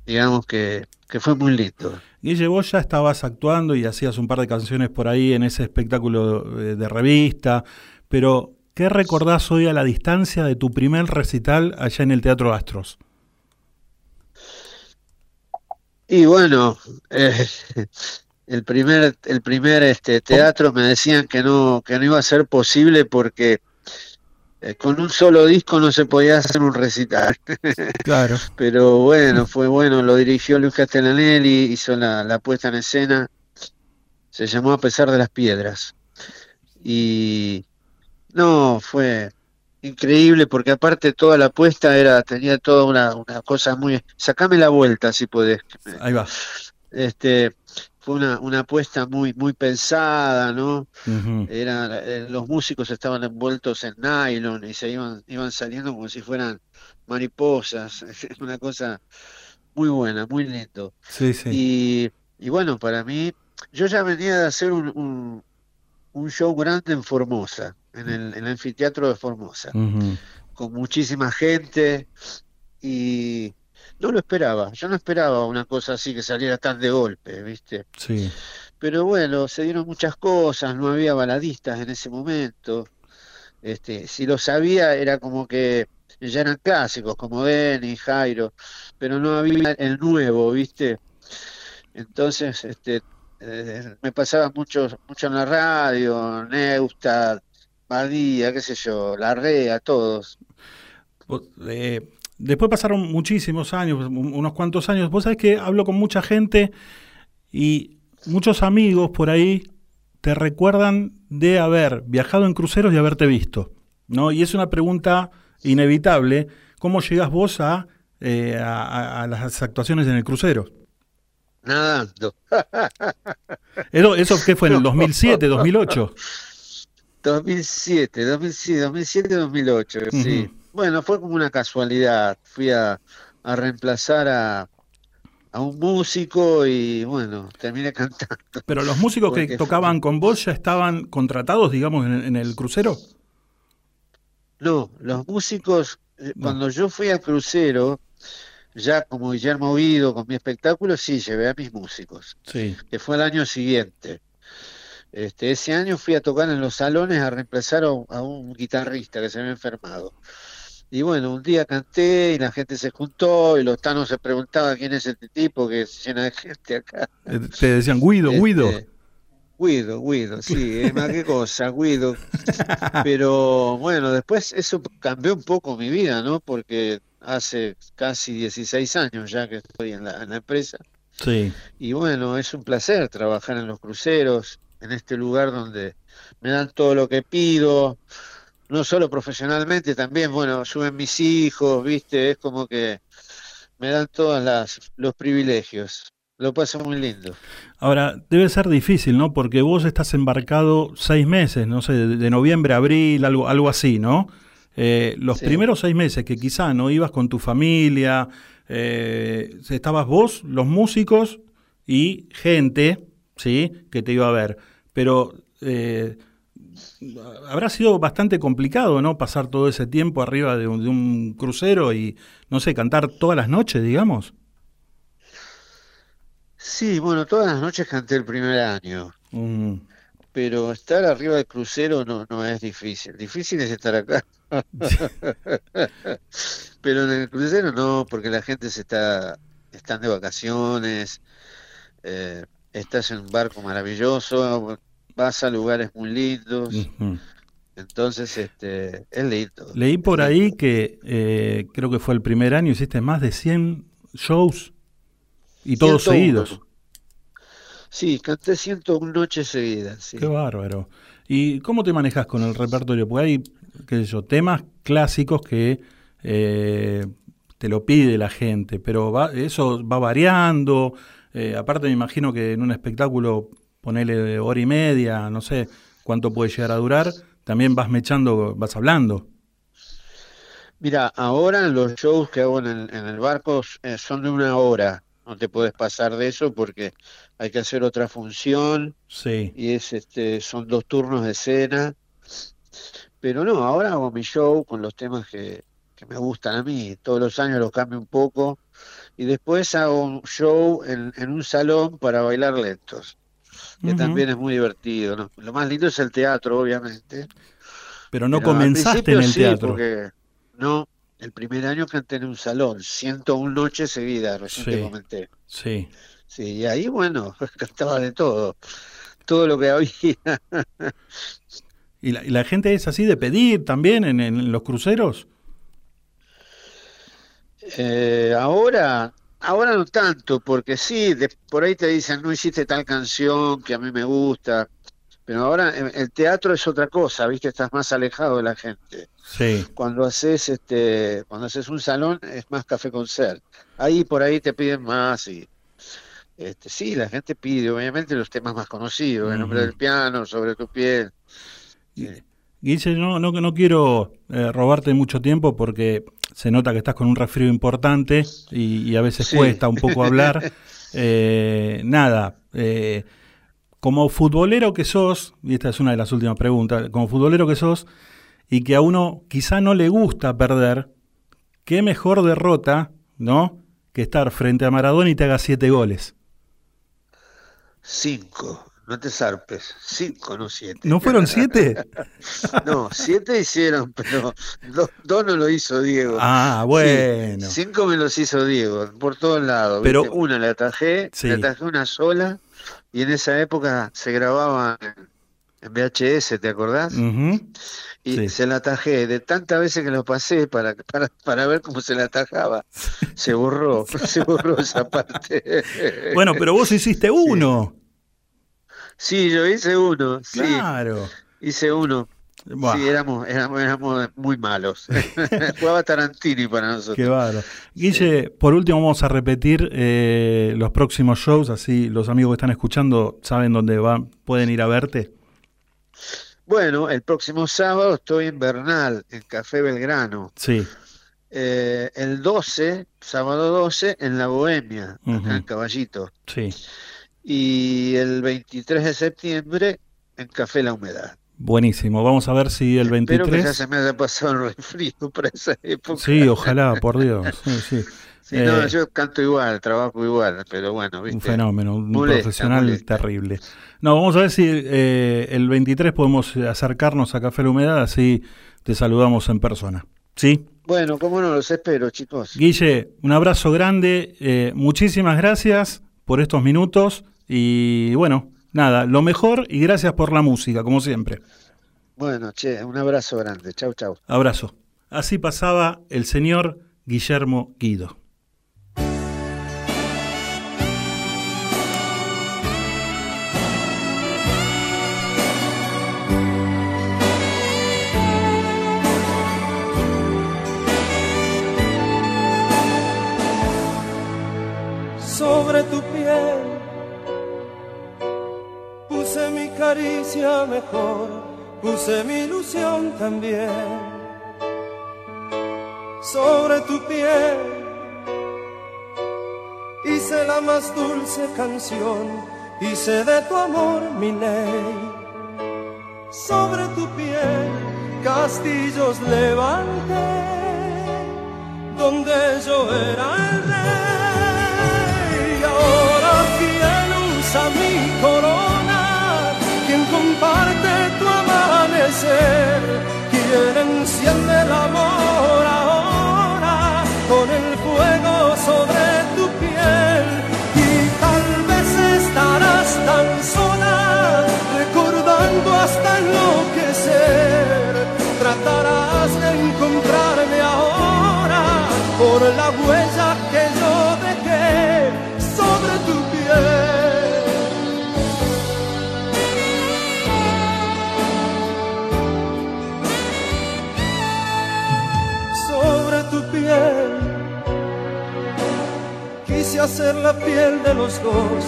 digamos que, que fue muy lindo. Guille, vos ya estabas actuando y hacías un par de canciones por ahí en ese espectáculo eh, de revista, pero ¿qué recordás hoy a la distancia de tu primer recital allá en el Teatro Astros? Y bueno, eh, el primer, el primer este, teatro me decían que no, que no iba a ser posible porque eh, con un solo disco no se podía hacer un recital. Claro. Pero bueno, fue bueno, lo dirigió Luis Castellanelli, hizo la, la puesta en escena, se llamó A pesar de las piedras. Y no, fue increíble porque aparte toda la apuesta era, tenía toda una, una cosa muy, sacame la vuelta si podés. Ahí va. Este, fue una, una apuesta muy, muy pensada, ¿no? Era, eh, los músicos estaban envueltos en nylon y se iban, iban saliendo como si fueran mariposas. Una cosa muy buena, muy lindo. Sí, sí. Y, y bueno, para mí, yo ya venía de hacer un, un, un show grande en Formosa, en el, en el anfiteatro de Formosa, con muchísima gente y no lo esperaba. Yo no esperaba una cosa así que saliera tan de golpe, ¿viste? Sí. Pero bueno, se dieron muchas cosas, no había baladistas en ese momento. Este, si lo sabía era como que ya eran clásicos como Denny, Jairo, pero no había el nuevo, ¿viste? Entonces, este, eh, me pasaba mucho, mucho en la radio, Neustadt, Badía, qué sé yo, Larrea, todos. Eh, después pasaron muchísimos años, un- unos cuantos años. Vos sabés que hablo con mucha gente y muchos amigos por ahí te recuerdan de haber viajado en cruceros y haberte visto. ¿no? Y es una pregunta inevitable. ¿Cómo llegas vos a, eh, a, las actuaciones en el crucero? Nadando. ¿Eso, eso qué fue? ¿En el 2007, 2008? 2007, 2007, 2007, 2008, sí. Bueno, fue como una casualidad. Fui a, a reemplazar a, a un músico y bueno, terminé cantando. Pero los músicos que tocaban con vos ya estaban contratados, digamos, en, en el crucero. No, los músicos, eh, cuando yo fui al crucero, ya como Guillermo Guido con mi espectáculo, sí, llevé a mis músicos, Sí. que fue el año siguiente. Este, ese año fui a tocar en los salones a reemplazar a un, a un guitarrista que se había enfermado. Y bueno, un día canté y la gente se juntó y los tanos se preguntaban quién es este tipo que se llena de gente acá. Eh, Te decían, Guido, Guido. Este, Guido, Guido, sí, es más que cosa, Guido. Pero bueno, después eso cambió un poco mi vida, ¿no? Porque hace casi 16 años ya que estoy en la, en la empresa. Sí. Y bueno, es un placer trabajar en los cruceros, en este lugar donde me dan todo lo que pido, no solo profesionalmente, también, bueno, suben mis hijos, ¿viste? Es como que me dan todos las, los privilegios. Lo paso muy lindo. Ahora, debe ser difícil, ¿no? Porque vos estás embarcado seis meses, no sé, de, noviembre a abril, algo, algo así, ¿no? Eh, los Sí. primeros seis meses que quizá no ibas con tu familia, eh, estabas vos, los músicos y gente, ¿sí? Que te iba a ver. Pero eh, habrá sido bastante complicado, ¿no? Pasar todo ese tiempo arriba de un, de un crucero y, no sé, cantar todas las noches, digamos. Sí, bueno, todas las noches canté el primer año, Mm, pero estar arriba del crucero no, no es difícil. Difícil es estar acá. Pero en el crucero no, porque la gente se está, están de vacaciones, eh, estás en un barco maravilloso, vas a lugares muy lindos, entonces este, es lindo. Leí por ahí que eh, creo que fue el primer año, hiciste más de 100 shows y todos 101. seguidos. Sí, canté 101 noches seguidas, sí. Qué bárbaro. ¿Y cómo te manejas con el repertorio? Porque hay, qué sé yo, temas clásicos que eh, te lo pide la gente, pero va- eso va variando. Eh, aparte me imagino que en un espectáculo, ponele hora y media, no sé cuánto puede llegar a durar, también vas mechando, vas hablando. Mira, ahora los shows que hago en el, en el barco eh, son de una hora. No te puedes pasar de eso porque hay que hacer otra función Sí. y es este, son dos turnos de escena. Pero no, ahora hago mi show con los temas que, que me gustan a mí. Todos los años los cambio un poco y después hago un show en, en un salón para bailar lentos, que también es muy divertido, ¿no? Lo más lindo es el teatro, obviamente. Pero no Pero comenzaste en el sí, teatro. porque no, el primer año canté en un salón, 101 noches seguidas, recién te Sí. comenté. Sí. Sí, y ahí, bueno, cantaba de todo, todo lo que había. ¿Y la, y la gente es así de pedir también en, en los cruceros? Eh, ahora, ahora no tanto, porque sí, de- por ahí te dicen, no hiciste tal canción que a mí me gusta, Pero ahora eh, el teatro es otra cosa, ¿viste? Estás más alejado de la gente. Sí. Cuando haces este, cuando haces un salón es más café con ser. Ahí por ahí te piden más y este, sí, la gente pide, obviamente los temas más conocidos, el nombre del piano, sobre tu piel. Guille, no, no, no quiero eh, robarte mucho tiempo porque se nota que estás con un resfrío importante y, y a veces Sí. cuesta un poco hablar. Eh, nada, eh, como futbolero que sos, y esta es una de las últimas preguntas, como futbolero que sos y que a uno quizá no le gusta perder, qué mejor derrota, ¿no? Que estar frente a Maradona y te haga siete goles. Cinco, no te zarpes, cinco, no siete. ¿No fueron siete? No, siete hicieron, pero dos, dos no lo hizo Diego. Ah, Sí, bueno. cinco me los hizo Diego, por todos lados. Pero- ¿viste? Una la atajé, Sí. la atajé una sola, y en esa época se grababa en, VHS, ¿te acordás? Y Sí. se la atajé de tantas veces que lo pasé para, para, para ver cómo se la atajaba. Se borró, se borró esa parte. Bueno, pero vos hiciste uno. Sí, yo hice uno, sí. Claro. Hice uno. Buah. Sí, éramos, éramos, éramos muy malos. Jugaba Tarantini para nosotros. Qué bárbaro. Guille, por último vamos a repetir eh, los próximos shows, así los amigos que están escuchando saben dónde van, pueden ir a verte. Bueno, el próximo sábado estoy en Bernal, en Café Belgrano. Sí. Eh, el 12, sábado 12, en La Bohemia, acá en Caballito. Sí. Y el 23 de septiembre en Café La Humedad. Buenísimo. Vamos a ver si el Espero que ya 23. se me haya pasado el resfrío para esa época. Sí, ojalá, por Dios. Sí, sí. Sí, no, Eh, yo canto igual, trabajo igual, pero bueno, un ¿viste? fenómeno, un Molesta, profesional molesta. terrible. No, vamos a ver si eh, el 23 podemos acercarnos a Café La Humedad, así te saludamos en persona. ¿Sí? Bueno, cómo no, los espero, chicos. Guille, un abrazo grande, eh, muchísimas gracias por estos minutos y bueno, nada, lo mejor y gracias por la música, como siempre. Bueno, che, un abrazo grande. Chau, chau. Abrazo. Así pasaba el señor Guillermo Guido. sobre tu caricia mejor, puse mi ilusión también. Sobre tu piel hice la más dulce canción, hice de tu amor mi ley. Sobre tu piel castillos levanté, donde yo era el rey. Y ahora quien usa mi amanecer, quien enciende el amor ahora con el fuego sobre tu piel. Y tal vez estarás tan sola, recordando hasta enloquecer. Tratarás de encontrarme ahora por la huella que quise hacer la piel de los dos,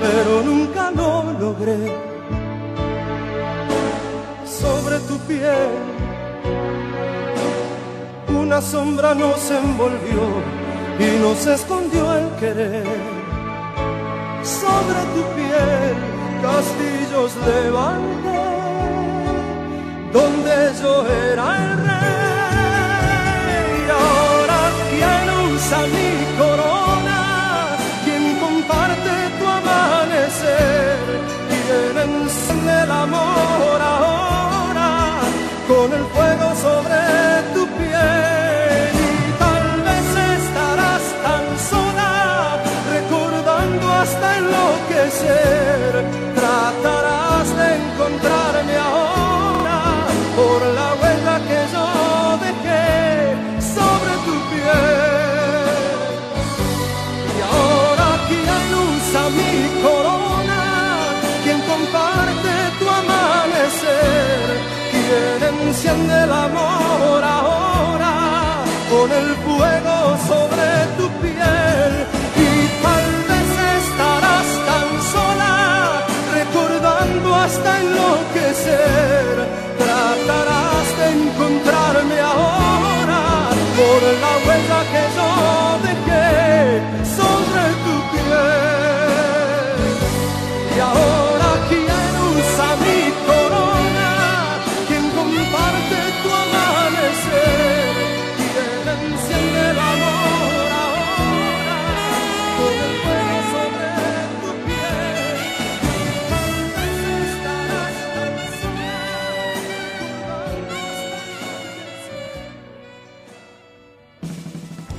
pero nunca lo logré. Sobre tu piel una sombra nos envolvió y nos escondió el querer. Sobre tu piel castillos levanté, donde yo era el rey. con el fuego sobre tu piel. Y tal vez estarás tan sola recordando hasta enloquecer. Tratarás de encontrarme ahora por la huella que yo dejé sobre tu piel. Amor ahora con el fuego sobre tu piel. Y tal vez estarás tan sola recordando hasta enloquecer. Tratarás de encontrarme ahora por la huella que yo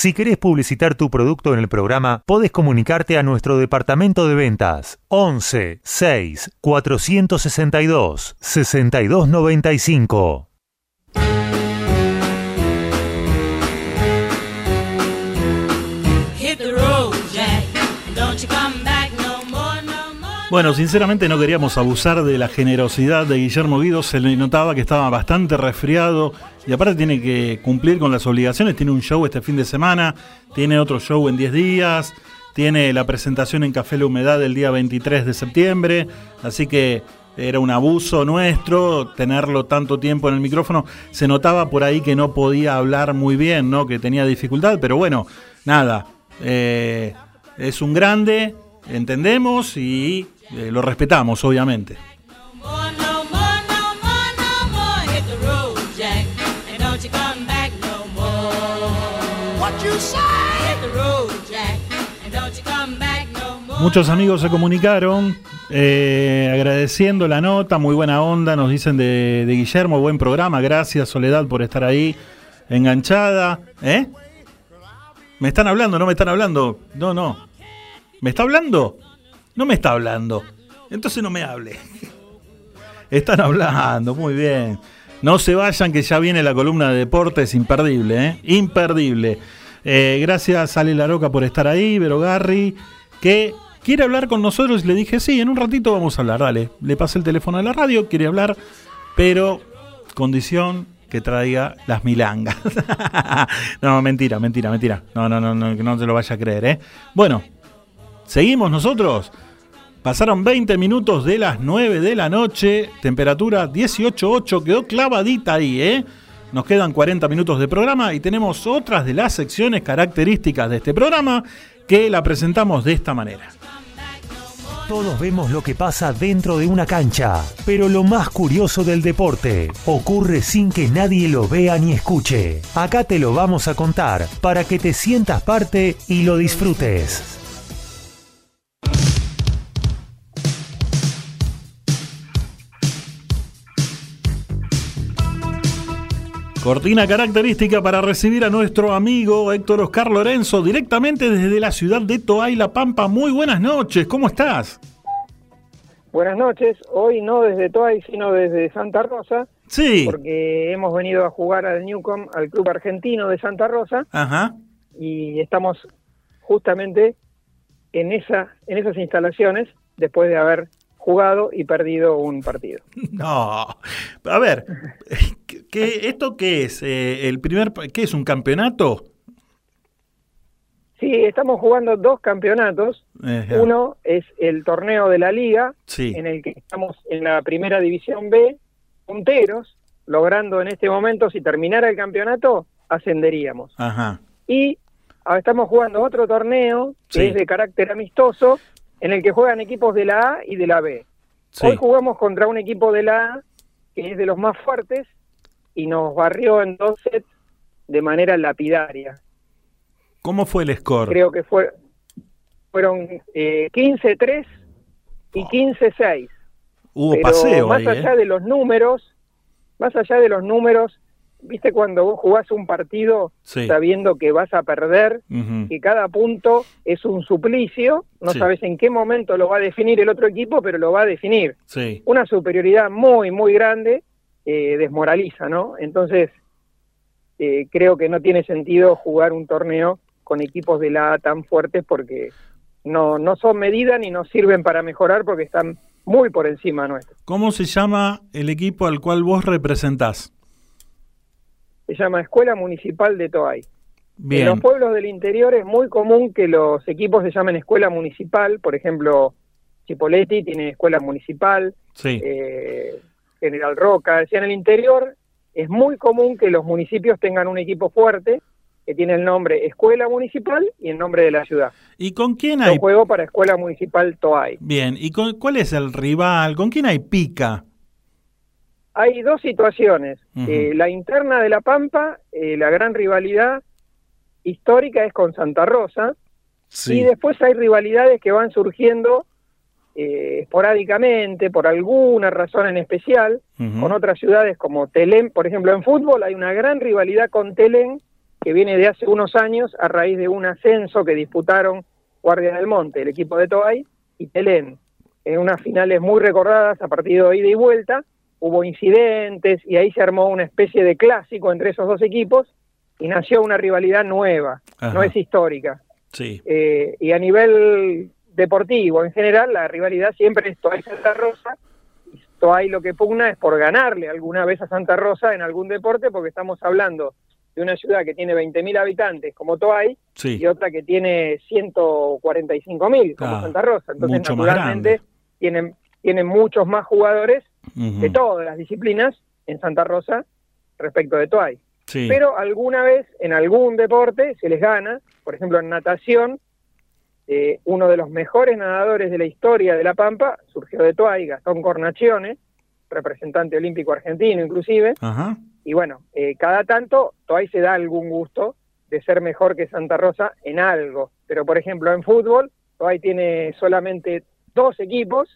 Si querés publicitar tu producto en el programa, podés comunicarte a nuestro departamento de ventas 11 6 462 6295. Bueno, sinceramente no queríamos abusar de la generosidad de Guillermo Guido, se le notaba que estaba bastante resfriado y aparte tiene que cumplir con las obligaciones, tiene un show este fin de semana, tiene otro show en 10 días, tiene la presentación en Café La Humedad el día 23 de septiembre, así que era un abuso nuestro tenerlo tanto tiempo en el micrófono, se notaba por ahí que no podía hablar muy bien, ¿no? que tenía dificultad, pero bueno, nada, eh, es un grande, entendemos y eh, lo respetamos, obviamente. Muchos amigos se comunicaron eh, agradeciendo la nota, muy buena onda, nos dicen de, de Guillermo, buen programa, gracias Soledad por estar ahí enganchada. ¿Eh? ¿Me están hablando? ¿No me están hablando? No, no. ¿Me está hablando? No me está hablando. Entonces no me hable. Están hablando, muy bien. No se vayan que ya viene la columna de deportes, imperdible, ¿eh? Imperdible. Eh, gracias Ale Laroca por estar ahí, Vero Garri, que quiere hablar con nosotros. Le dije, sí, en un ratito vamos a hablar, dale. Le pasé el teléfono de la radio, quiere hablar, pero condición que traiga las milangas. no, mentira, mentira, mentira. No, no, no, no, que no te lo vaya a creer, ¿eh? Bueno, seguimos nosotros. Pasaron 20 minutos de las 9 de la noche, temperatura 18.8, quedó clavadita ahí, ¿eh? Nos quedan 40 minutos de programa y tenemos otras de las secciones características de este programa que la presentamos de esta manera. Todos vemos lo que pasa dentro de una cancha, pero lo más curioso del deporte ocurre sin que nadie lo vea ni escuche. Acá te lo vamos a contar para que te sientas parte y lo disfrutes. Cortina característica para recibir a nuestro amigo Héctor Oscar Lorenzo directamente desde la ciudad de Toay, La Pampa. Muy buenas noches, ¿cómo estás? Buenas noches, hoy no desde Toay, sino desde Santa Rosa. Sí. Porque hemos venido a jugar al Newcom, al club argentino de Santa Rosa, Ajá. y estamos justamente en, esa, en esas instalaciones después de haber jugado y perdido un partido. No. A ver, ¿qué- ¿esto qué es? Eh, el primer, ¿Qué es un campeonato? Sí, estamos jugando dos campeonatos. Uno es el torneo de la liga, Sí. en el que estamos en la primera división B, punteros, logrando en este momento, si terminara el campeonato, ascenderíamos. Ajá. Y ahora estamos jugando otro torneo que Sí. es de carácter amistoso, en el que juegan equipos de la A y de la B. Sí. Hoy jugamos contra un equipo de la A, que es de los más fuertes, y nos barrió en dos sets de manera lapidaria. ¿Cómo fue el score? Creo que fue, fueron eh, 15-3 y 15-6. Hubo Pero paseo más ahí, allá ¿eh? de los números, más allá de los números, ¿viste cuando vos jugás un partido Sí. sabiendo que vas a perder, Ujú. que cada punto es un suplicio, no Sí. sabes en qué momento lo va a definir el otro equipo, pero lo va a definir. Sí. Una superioridad muy, muy grande eh, desmoraliza, ¿no? Entonces, eh, creo que no tiene sentido jugar un torneo con equipos de la A tan fuertes porque no, no son medidas ni nos sirven para mejorar porque están muy por encima nuestro. ¿Cómo se llama el equipo al cual vos representás? Se llama Escuela Municipal de Toay. En Bien. los pueblos del interior es muy común que los equipos se llamen escuela municipal, por ejemplo, Chipoletti tiene escuela municipal, Sí. eh, General Roca, decía en el interior es muy común que los municipios tengan un equipo fuerte que tiene el nombre Escuela Municipal y el nombre de la ciudad. ¿Y con quién Yo hay? juego para Escuela Municipal Toay. Bien. ¿Y con- cuál es el rival? ¿Con quién hay pica? Hay dos situaciones. Eh, la interna de La Pampa, eh, la gran rivalidad histórica es con Santa Rosa, Sí. Y después hay rivalidades que van surgiendo eh, esporádicamente, por alguna razón en especial, con otras ciudades como Telén. Por ejemplo, en fútbol hay una gran rivalidad con Telén que viene de hace unos años a raíz de un ascenso que disputaron Guardia del Monte, el equipo de Toay, y Telén. En unas finales muy recordadas a partido de ida y vuelta, hubo incidentes y ahí se armó una especie de clásico entre esos dos equipos y nació una rivalidad nueva, Ajá. no es histórica. Sí. Eh, y a nivel deportivo en general, la rivalidad siempre es Toay Santa Rosa. Y Toay lo que pugna es por ganarle alguna vez a Santa Rosa en algún deporte, porque estamos hablando de una ciudad que tiene 20.000 habitantes como Toay Sí. y otra que tiene 145.000 como Santa Rosa. Entonces, naturalmente, tienen, tienen muchos más jugadores de todas las disciplinas en Santa Rosa respecto de Toay. Sí. Pero alguna vez en algún deporte se les gana, por ejemplo en natación, eh, uno de los mejores nadadores de la historia de La Pampa surgió de Toay, Gastón Cornachione, representante olímpico argentino inclusive, Ajá. y bueno, eh, cada tanto Toay se da algún gusto de ser mejor que Santa Rosa en algo, pero por ejemplo en fútbol, Toay tiene solamente dos equipos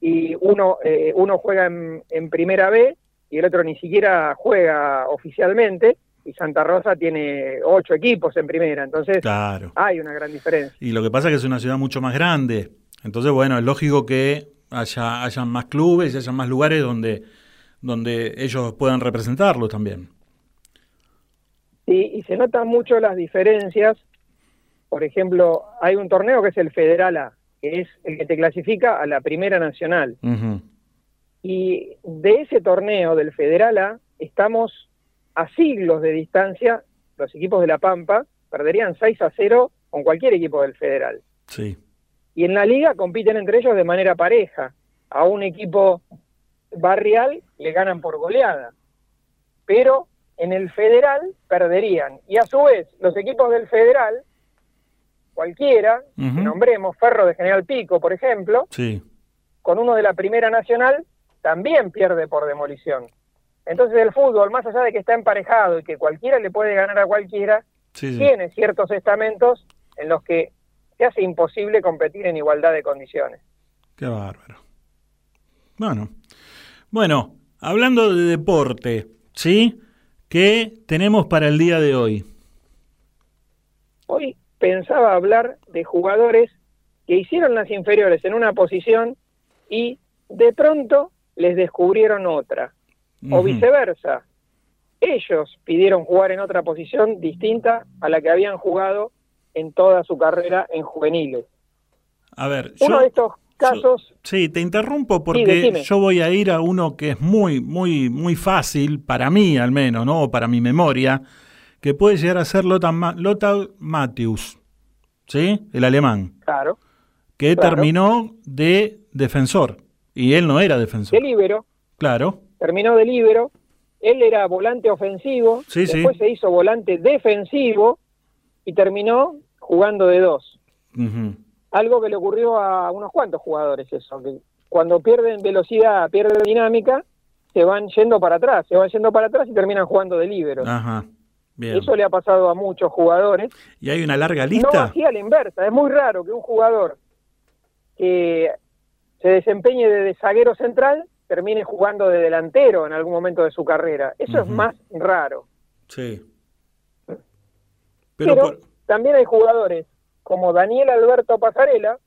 y uno, eh, uno juega en, en primera B y el otro ni siquiera juega oficialmente y Santa Rosa tiene ocho equipos en primera, entonces Claro. hay una gran diferencia. Y lo que pasa es que es una ciudad mucho más grande. Entonces, bueno, es lógico que haya, hayan más clubes y haya más lugares donde, donde ellos puedan representarlos también. Sí, y se notan mucho las diferencias, por ejemplo, hay un torneo que es el Federal A, que es el que te clasifica a la Primera Nacional. Y de ese torneo del Federal A estamos a siglos de distancia, los equipos de La Pampa perderían 6 a 0 con cualquier equipo del Federal. Sí. Y en la liga compiten entre ellos de manera pareja. A un equipo barrial le ganan por goleada. Pero en el federal perderían. Y a su vez, los equipos del federal, cualquiera, que nombremos Ferro de General Pico, por ejemplo, Sí. con uno de la Primera Nacional, también pierde por demolición. Entonces el fútbol, más allá de que está emparejado y que cualquiera le puede ganar a cualquiera, Sí, sí. tiene ciertos estamentos en los que se hace imposible competir en igualdad de condiciones. Qué bárbaro. Bueno. Bueno, hablando de deporte, ¿sí? ¿Qué tenemos para el día de hoy? Hoy pensaba hablar de jugadores que hicieron las inferiores en una posición y de pronto les descubrieron otra. O viceversa. Ellos pidieron jugar en otra posición distinta a la que habían jugado en toda su carrera en juveniles. A ver, Uno yo... de estos casos, Sí, te interrumpo porque yo voy a ir a uno que es muy, muy, muy fácil, para mí al menos, ¿no? O para mi memoria, que puede llegar a ser Lothar, Lothar Matthäus, ¿sí? El alemán, claro, que Claro. terminó de defensor, y él no era defensor. de líbero, Claro, terminó de líbero, él era volante ofensivo, Sí, sí. después se hizo volante defensivo y terminó jugando de dos. Algo que le ocurrió a unos cuantos jugadores eso, que cuando pierden velocidad, pierden dinámica, se van yendo para atrás, se van yendo para atrás y terminan jugando de líbero. ajá, bien. Eso le ha pasado a muchos jugadores. ¿Y hay una larga No lista? así a la inversa, es muy raro que un jugador que se desempeñe de zaguero central termine jugando de delantero en algún momento de su carrera. Eso es más raro. Sí. Pero, Pero, por- también hay jugadores como Daniel Alberto Pasarela,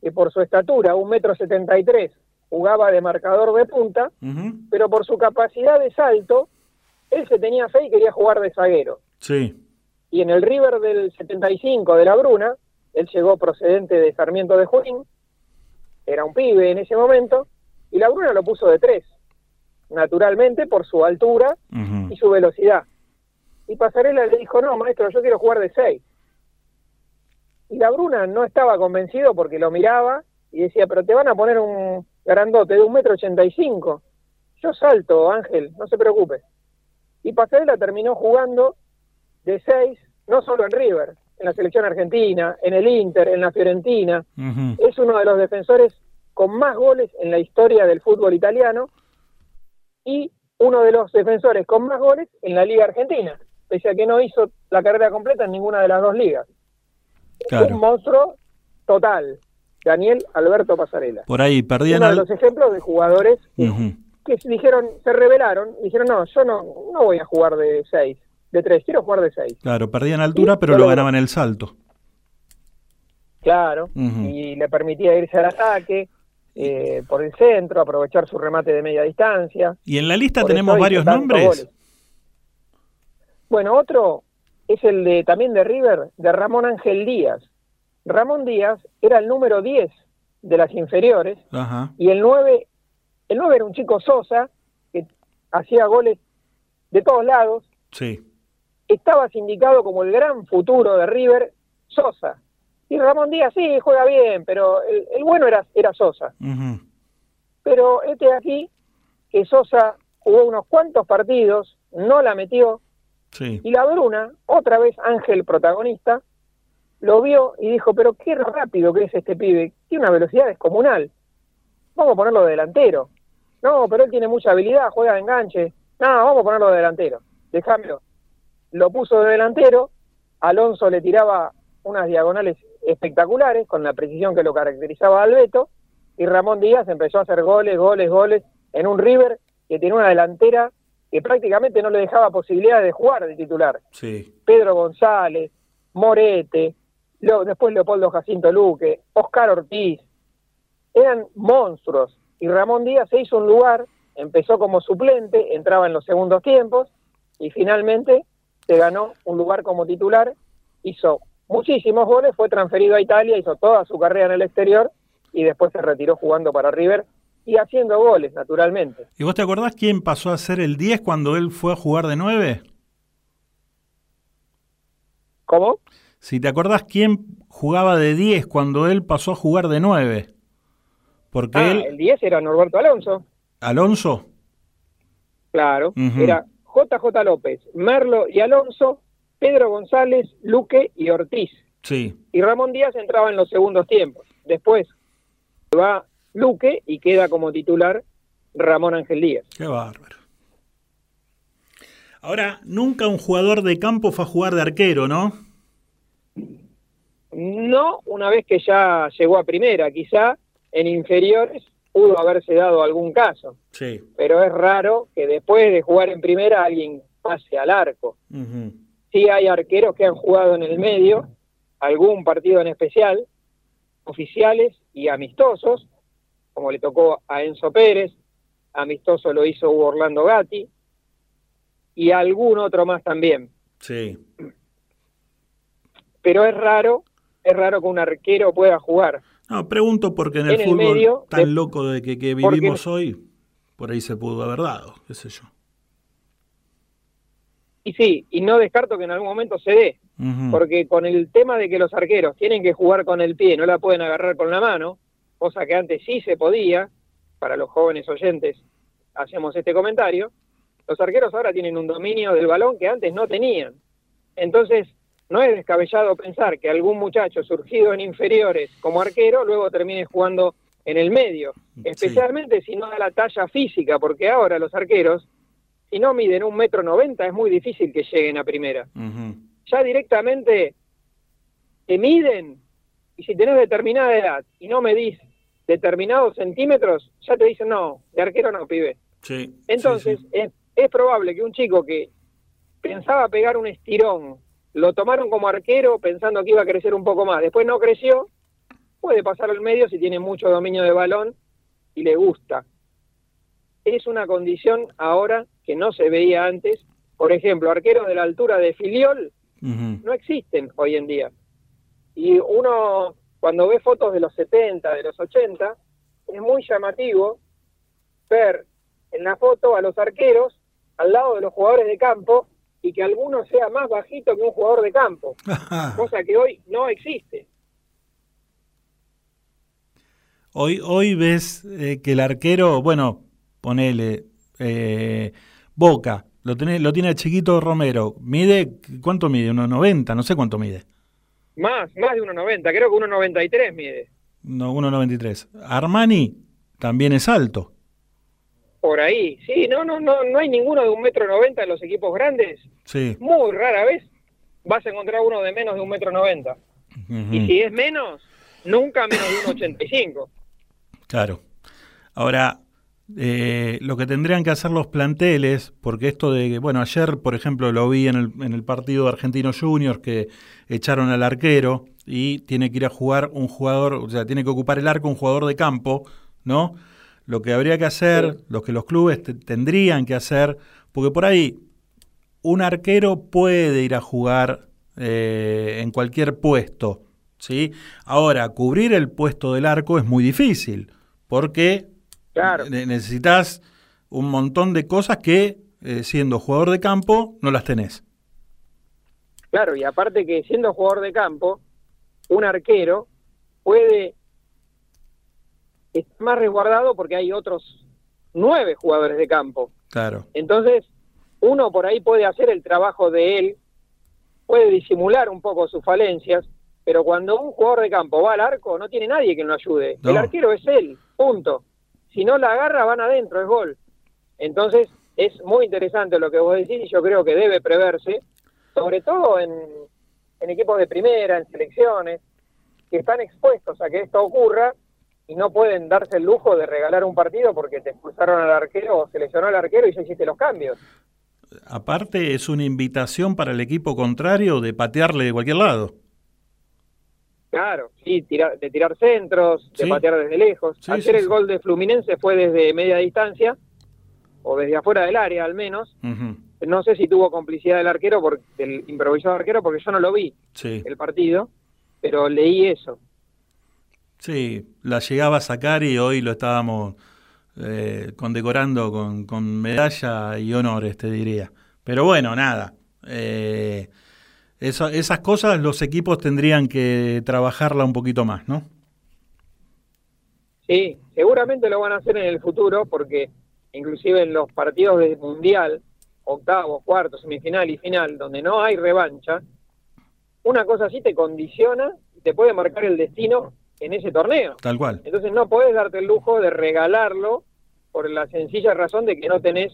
que por su estatura, un metro setenta y tres, jugaba de marcador de punta, pero por su capacidad de salto, él se tenía fe y quería jugar de zaguero. sí. Y en el River del 75 de la Bruna, él llegó procedente de Sarmiento de Junín, era un pibe en ese momento, y la Bruna lo puso de tres, naturalmente por su altura y su velocidad. Y Pasarela le dijo, no, maestro, yo quiero jugar de seis. Y la Bruna no estaba convencido porque lo miraba y decía, pero te van a poner un grandote de un metro ochenta y cinco. Yo salto, Ángel, no se preocupe. Y Pasarela terminó jugando de seis, no solo en River, en la selección argentina, en el Inter, en la Fiorentina. Es uno de los defensores con más goles en la historia del fútbol italiano y uno de los defensores con más goles en la Liga Argentina, pese a que no hizo la carrera completa en ninguna de las dos ligas. Un monstruo total, Daniel Alberto Pasarela. Por ahí perdían Uno de los ejemplos de jugadores que dijeron, se rebelaron, y dijeron, no, yo no, no voy a jugar de seis, de tres, quiero jugar de seis. Claro, perdían altura, pero lo lo- ganaban el salto. Claro, y le permitía irse al ataque eh, por el centro, aprovechar su remate de media distancia. Y en la lista Por tenemos varios nombres. goles. Bueno, otro es el de también de River, de Ramón Ángel Díaz. Ramón Díaz era el número 10 de las inferiores Ajá. y el 9, el 9 era un chico Sosa que hacía goles de todos lados. Sí. Estaba sindicado como el gran futuro de River, Sosa. Y Ramón Díaz sí, juega bien, pero el, el bueno era, era Sosa. Pero este de aquí, que Sosa jugó unos cuantos partidos, no la metió, Sí. y la Bruna, otra vez Ángel protagonista, lo vio y dijo, pero qué rápido que es este pibe, tiene una velocidad descomunal, vamos a ponerlo de delantero. No, pero él tiene mucha habilidad, juega de enganche. No, vamos a ponerlo de delantero, déjamelo. Lo puso de delantero, Alonso le tiraba unas diagonales espectaculares con la precisión que lo caracterizaba a Albeto, y Ramón Díaz empezó a hacer goles, goles, goles en un River que tenía una delantera que prácticamente no le dejaba posibilidad de jugar de titular. Sí. Pedro González, Morete, Leo- después Leopoldo Jacinto Luque, Oscar Ortiz, eran monstruos. Y Ramón Díaz se hizo un lugar, empezó como suplente, entraba en los segundos tiempos y finalmente se ganó un lugar como titular, hizo muchísimos goles, fue transferido a Italia, hizo toda su carrera en el exterior y después se retiró jugando para River y haciendo goles, naturalmente. ¿Y vos te acordás quién pasó a ser el 10 cuando él fue a jugar de 9? ¿Cómo? Si te acordás quién jugaba de 10 cuando él pasó a jugar de 9. Porque Ah, él, el 10 era Norberto Alonso. Alonso, Claro, Ujú. era JJ López, Merlo y Alonso, Pedro González, Luque y Ortiz. sí. Y Ramón Díaz entraba en los segundos tiempos. Después va Luque y queda como titular Ramón Ángel Díaz. Qué bárbaro. Ahora, nunca un jugador de campo fue a jugar de arquero, ¿no? No una vez que ya llegó a primera, quizá en inferiores pudo haberse dado algún caso, Sí. pero es raro que después de jugar en primera alguien pase al arco. Ujú. Sí hay arqueros que han jugado en el medio, algún partido en especial, oficiales y amistosos, como le tocó a Enzo Pérez, amistoso lo hizo Hugo Orlando Gatti, y algún otro más también. Sí. Pero es raro, es raro que un arquero pueda jugar. No, pregunto porque en el En el fútbol medio tan de- loco de que, que porque- vivimos hoy, por ahí se pudo haber dado, qué sé yo. Y sí, y no descarto que en algún momento se dé, porque con el tema de que los arqueros tienen que jugar con el pie, no la pueden agarrar con la mano, cosa que antes sí se podía, para los jóvenes oyentes hacemos este comentario, los arqueros ahora tienen un dominio del balón que antes no tenían. Entonces, no es descabellado pensar que algún muchacho surgido en inferiores como arquero luego termine jugando en el medio, especialmente si no da la talla física, porque ahora los arqueros, si no miden un metro noventa, es muy difícil que lleguen a primera ya directamente te miden y si tenés determinada edad y no medís determinados centímetros, ya te dicen, no, de arquero no, pibe. Sí. Entonces, Es, es probable que un chico que pensaba pegar un estirón, lo tomaron como arquero pensando que iba a crecer un poco más, después no creció, puede pasar al medio si tiene mucho dominio de balón y le gusta. Es una condición ahora que no se veía antes. Por ejemplo, arqueros de la altura de Filiol no existen hoy en día. Y uno, cuando ve fotos de los 70, de los 80, es muy llamativo ver en la foto a los arqueros al lado de los jugadores de campo y que alguno sea más bajito que un jugador de campo, cosa que hoy no existe. Hoy, hoy ves eh, que el arquero, bueno, ponele eh, Boca, lo tiene, lo tiene el chiquito Romero. Mide, ¿cuánto mide? Unos 90, no sé cuánto mide. Más, más de 1,90, creo que 1,93 mide. No, 1,93. Armani también es alto. Por ahí, sí, no, no, no, no hay ninguno de un metro noventa en los equipos grandes. Sí. Muy rara vez vas a encontrar uno de menos de un metro noventa. Y si es menos, nunca menos de un 85. Claro. Ahora, eh, lo que tendrían que hacer los planteles, porque esto de, que, bueno, ayer, por ejemplo, lo vi en el, en el partido de Argentinos Juniors que echaron al arquero y tiene que ir a jugar un jugador, o sea, tiene que ocupar el arco un jugador de campo, ¿no? Lo que habría que hacer, lo que los clubes te- tendrían que hacer, porque por ahí un arquero puede ir a jugar eh, en cualquier puesto, ¿sí? Ahora, cubrir el puesto del arco es muy difícil, porque ne- necesitas un montón de cosas que, eh, siendo jugador de campo, no las tenés. Claro, y aparte que siendo jugador de campo, un arquero puede estar más resguardado porque hay otros nueve jugadores de campo. Claro. Entonces, uno por ahí puede hacer el trabajo de él, puede disimular un poco sus falencias, pero cuando un jugador de campo va al arco, no tiene nadie que lo ayude. No. El arquero es él, punto. Si no la agarra, van adentro, es gol. Entonces, es muy interesante lo que vos decís y yo creo que debe preverse, sobre todo en, equipos de primera, en selecciones, que están expuestos a que esto ocurra y no pueden darse el lujo de regalar un partido porque te expulsaron al arquero o seleccionó al arquero y ya hiciste los cambios. Aparte, es una invitación para el equipo contrario de patearle de cualquier lado. Claro, sí, de tirar centros, de Sí. patear desde lejos. Sí, Ayer sí, el gol de Fluminense fue desde media distancia, o desde afuera del área al menos. No sé si tuvo complicidad del arquero, por, del improvisado arquero, porque yo no lo vi Sí. el partido, pero leí eso. Sí, la llegaba a sacar y hoy lo estábamos eh, condecorando con, con medalla y honores, te diría. Pero bueno, nada. eh, eso- esas cosas los equipos tendrían que trabajarla un poquito más, ¿no? Sí, seguramente lo van a hacer en el futuro, porque inclusive en los partidos de mundial, octavos, cuartos, semifinal y final, donde no hay revancha, una cosa así te condiciona y te puede marcar el destino en ese torneo. Tal cual. Entonces no podés darte el lujo de regalarlo por la sencilla razón de que no tenés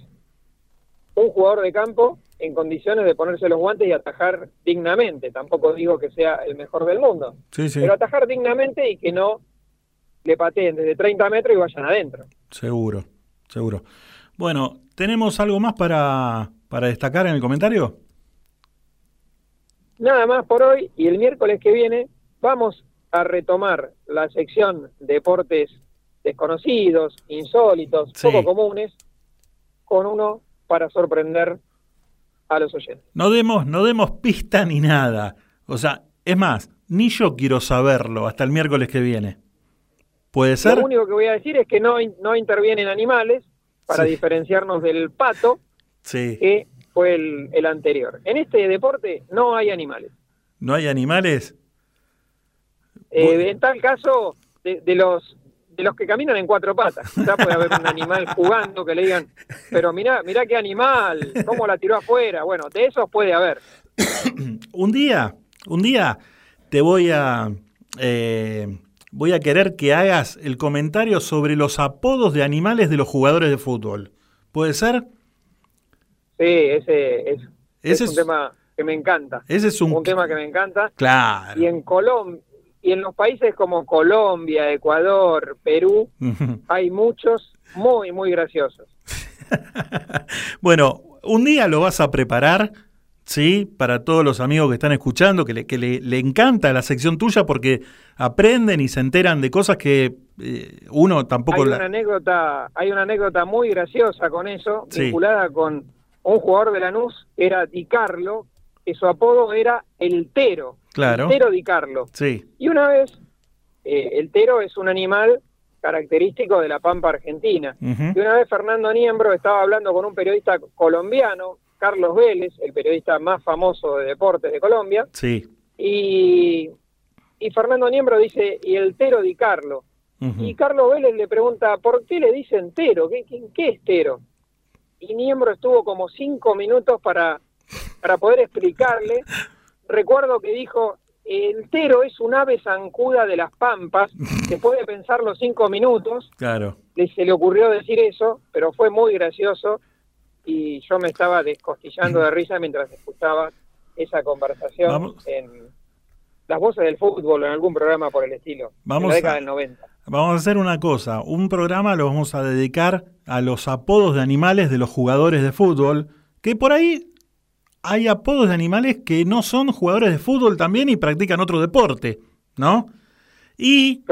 un jugador de campo en condiciones de ponerse los guantes y atajar dignamente. Tampoco digo que sea el mejor del mundo, Sí, sí, pero atajar dignamente y que no le pateen desde 30 metros y vayan adentro. seguro, seguro. Bueno, ¿tenemos algo más para, para destacar en el comentario? Nada más por hoy y el miércoles que viene vamos a retomar la sección deportes desconocidos, insólitos, Sí. poco comunes, con uno para sorprender a los oyentes. No demos, no demos pista ni nada. O sea, es más, ni yo quiero saberlo hasta el miércoles que viene. ¿Puede ser? Lo único que voy a decir es que no, no intervienen animales para Sí. diferenciarnos del pato, Sí. que fue el, el anterior. En este deporte no hay animales. ¿No hay animales? Eh, en tal caso, de, de los de los que caminan en cuatro patas. Ya puede haber un animal jugando que le digan, pero mirá, mirá qué animal, cómo la tiró afuera. Bueno, de esos puede haber. Un día, un día te voy a eh, voy a querer que hagas el comentario sobre los apodos de animales de los jugadores de fútbol. ¿Puede ser? Sí, ese es, Ese es un es- tema que me encanta. Ese es un, Un tema que me encanta. claro. Y en Colombia, y en los países como Colombia, Ecuador, Perú, hay muchos muy, muy graciosos. Bueno, un día lo vas a preparar, ¿sí? Para todos los amigos que están escuchando, que le, que le, le encanta la sección tuya porque aprenden y se enteran de cosas que eh, uno tampoco... Hay la- una anécdota, hay una anécdota muy graciosa con eso, Sí. vinculada con un jugador de Lanús, era Di Carlo, que su apodo era El Tero. Claro. El Tero Di Carlo. Sí. Y una vez, eh, el tero es un animal característico de la pampa argentina. Y una vez Fernando Niembro estaba hablando con un periodista colombiano, Carlos Vélez, el periodista más famoso de deportes de Colombia, Sí. y, y Fernando Niembro dice, y el tero Di Carlo. Y Carlos Vélez le pregunta, ¿por qué le dicen tero? ¿Qué, qué, qué es tero? Y Niembro estuvo como cinco minutos para, para poder explicarle. Recuerdo que dijo, el tero es un ave zancuda de las pampas, que puede pensar los cinco minutos, Claro. se le ocurrió decir eso, pero fue muy gracioso y yo me estaba descostillando de risa mientras escuchaba esa conversación Vamos. en las voces del fútbol o en algún programa por el estilo, Vamos en la década a- del 90. Vamos a hacer una cosa, un programa lo vamos a dedicar a los apodos de animales de los jugadores de fútbol, que por ahí hay apodos de animales que no son jugadores de fútbol también y practican otro deporte, ¿no? Y,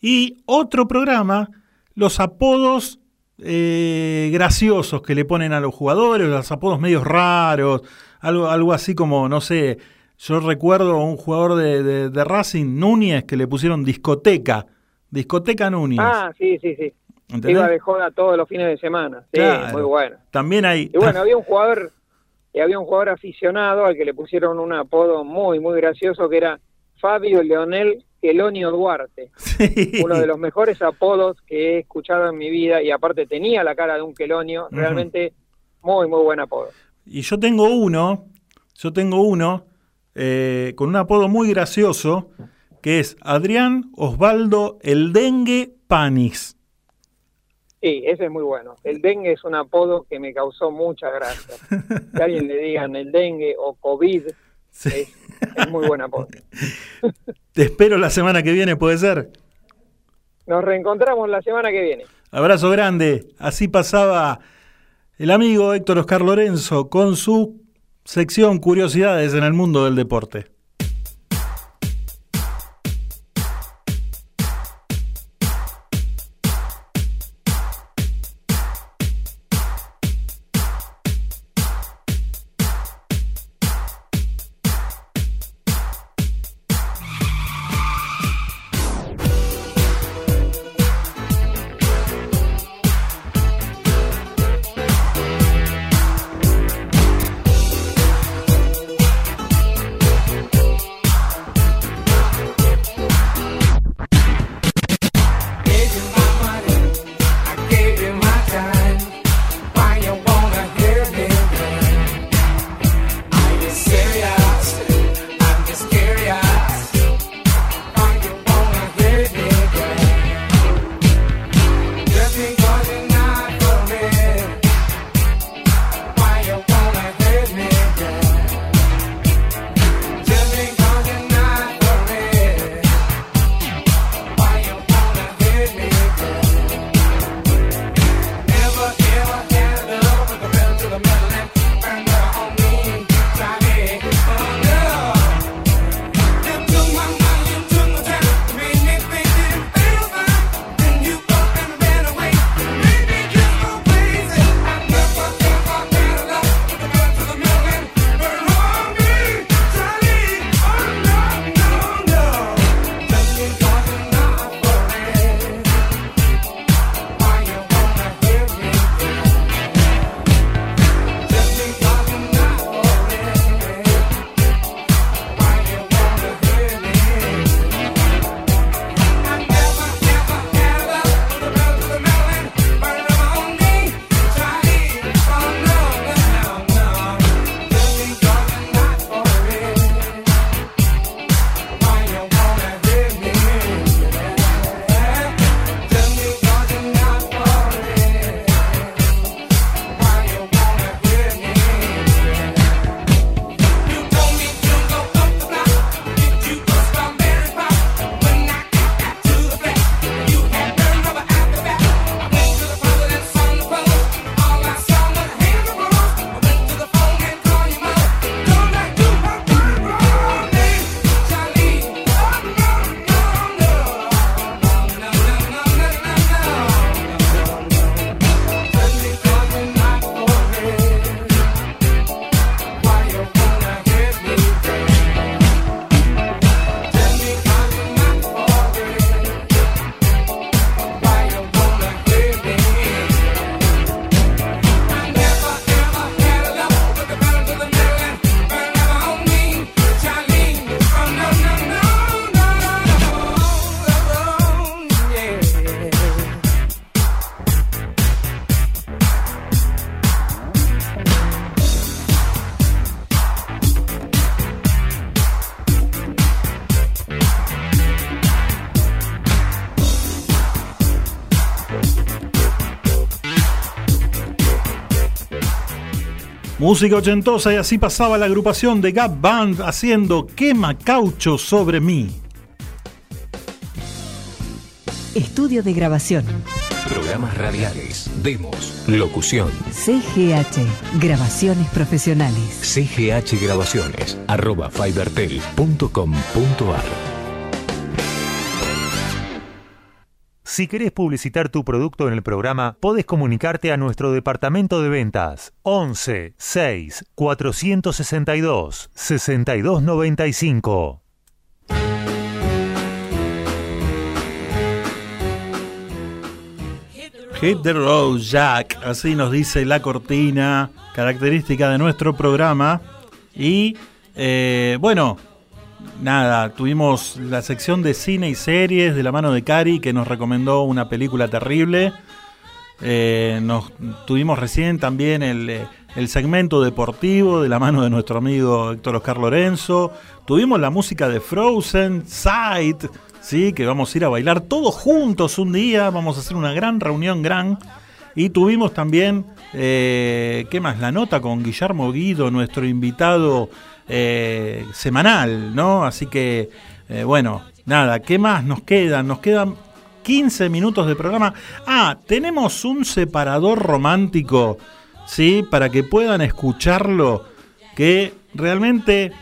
y otro programa, los apodos eh, graciosos que le ponen a los jugadores, los apodos medios raros, algo, algo así como, no sé, yo recuerdo a un jugador de, de- de Racing, Núñez, que le pusieron discoteca, discoteca Núñez. Ah, sí, sí, sí. ¿Entendés? Iba de joda todos los fines de semana. Sí, Claro. muy bueno. También hay... Y bueno, había un jugador, y había un jugador aficionado al que le pusieron un apodo muy, muy gracioso que era Fabio Leonel Quelonio Duarte. Uno de los mejores apodos que he escuchado en mi vida y aparte tenía la cara de un Quelonio, realmente muy, muy buen apodo. Y yo tengo uno, yo tengo uno eh, con un apodo muy gracioso, que es Adrián Osvaldo El Dengue Panis. Sí, ese es muy bueno. El dengue es un apodo que me causó mucha gracia. Que alguien le digan el dengue o COVID es, es muy buen apodo. Te espero la semana que viene, puede ser. Nos reencontramos la semana que viene. Abrazo grande. Así pasaba el amigo Héctor Oscar Lorenzo con su sección Curiosidades en el mundo del deporte. Música ochentosa y así pasaba la agrupación de Gap Band haciendo Quema Caucho sobre mí. Estudio de grabación. Programas radiales, demos, locución. CGH, grabaciones profesionales. CGH Grabaciones, arroba fibertel.com.ar. Si querés publicitar tu producto en el programa, podés comunicarte a nuestro departamento de ventas 11 6 462 6295. Hit the road, Jack. Así nos dice la cortina, característica de nuestro programa. Y eh, bueno, nada, tuvimos la sección de cine y series de la mano de Cari que nos recomendó una película terrible. Eh, nos tuvimos recién también el, eh, el segmento deportivo de la mano de nuestro amigo Héctor Oscar Lorenzo. Tuvimos la música de Frozen, Sight, ¿sí? que vamos a ir a bailar todos juntos un día. Vamos a hacer una gran reunión, gran. Y tuvimos también, eh, ¿qué más? La nota con Guillermo Guido, nuestro invitado eh, semanal, ¿no? Así que, eh, bueno, nada, ¿qué más nos quedan? Nos quedan 15 minutos de programa. Ah, tenemos un separador romántico, ¿sí? Para que puedan escucharlo, que realmente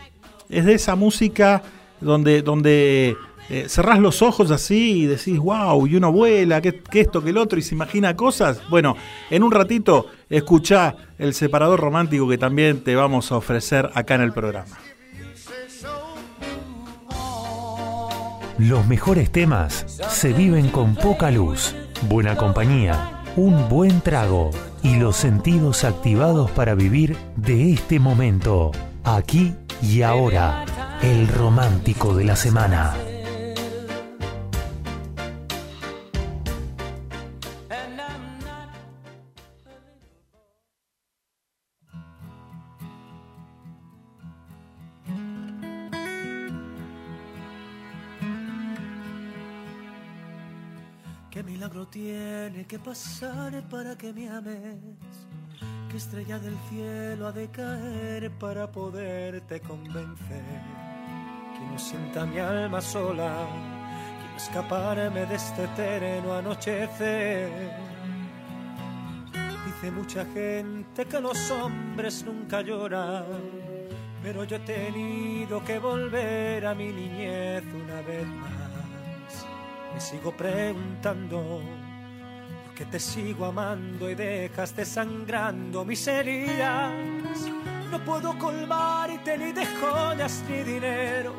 es de esa música donde, donde eh, cerrás los ojos así y decís, wow, y uno vuela, que, que esto, que el otro, y se imagina cosas. Bueno, en un ratito escuchá el separador romántico que también te vamos a ofrecer acá en el programa. Los mejores temas se viven con poca luz, buena compañía, un buen trago y los sentidos activados para vivir de este momento, aquí y ahora, el romántico de la semana. Tiene que pasar para que me ames? ¿Qué estrella del cielo ha de caer para poderte convencer? Que no sienta mi alma sola, quiero escaparme de este eterno anochecer. Dice mucha gente que los hombres nunca lloran, pero yo he tenido que volver a mi niñez una vez más. Me sigo preguntando qué te sigo amando y dejas desangrando mis heridas. No puedo colmarte ni de joyas ni dinero,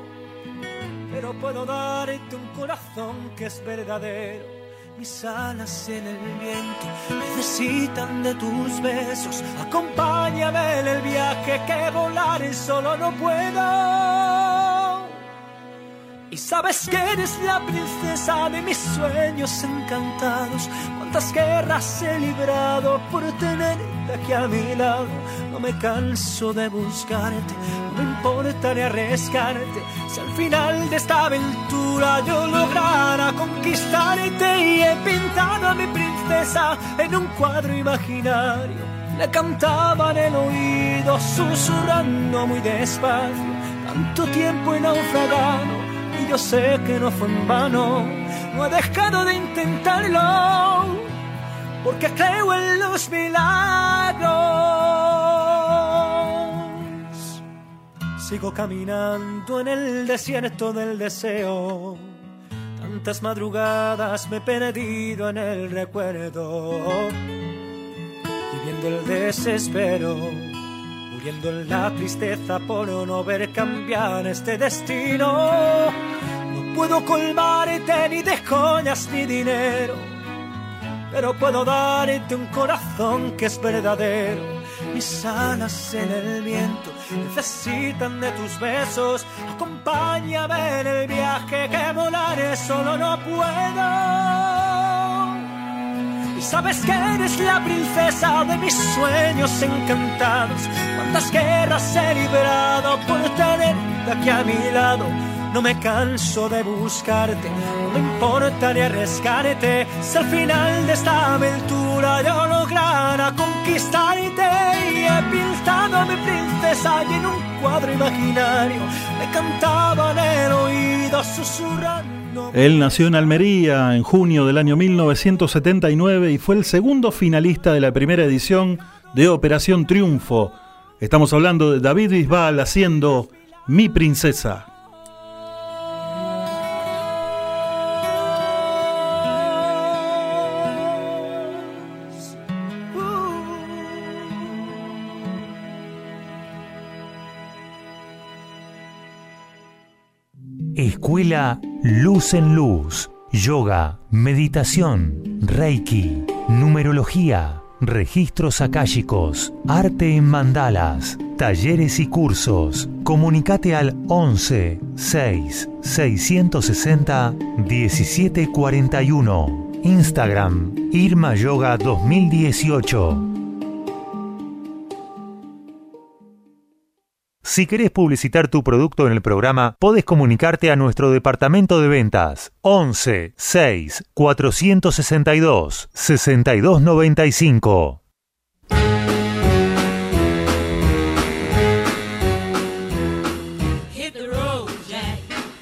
pero puedo darte un corazón que es verdadero. Mis alas en el viento necesitan de tus besos. Acompáñame en el viaje que volar solo no puedo. Y sabes que eres la princesa de mis sueños encantados. Cuántas guerras he librado por tenerte aquí a mi lado. No me canso de buscarte, no me importa ni arriesgarte. Si al final de esta aventura yo lograra conquistarte y he pintado a mi princesa en un cuadro imaginario. Le cantaba en el oído, susurrando muy despacio. Tanto tiempo he naufragado y yo sé que no fue en vano. No he dejado de intentarlo, porque creo en los milagros. Sigo caminando en el desierto del deseo. Tantas madrugadas me he perdido en el recuerdo, viviendo el desespero muriendo en la tristeza por no ver cambiar este destino. Puedo colmarte ni de joyas ni dinero, pero puedo darte un corazón que es verdadero. Mis alas en el viento necesitan de tus besos. Acompáñame en el viaje que volaré solo no puedo. Y sabes que eres la princesa de mis sueños encantados. Cuántas guerras he librado por tenerte aquí a mi lado. No me canso de buscarte, no me importa ni arriesgarte, si al final de esta aventura yo lograra conquistarte y he pintado a mi princesa y en un cuadro imaginario me cantaba en el oído susurrando. Él nació en Almería en junio del año 1979 y fue el segundo finalista de la primera edición de Operación Triunfo. Estamos hablando de David Bisbal haciendo Mi Princesa. Escuela Luz en Luz. Yoga, meditación, Reiki, numerología, registros akáshicos, arte en mandalas, talleres y cursos. Comunicate al 11 6 660 1741. Instagram Irma Yoga 2018. Si querés publicitar tu producto en el programa, podés comunicarte a nuestro departamento de ventas 11 6 462 6295. Hit the road, Jack.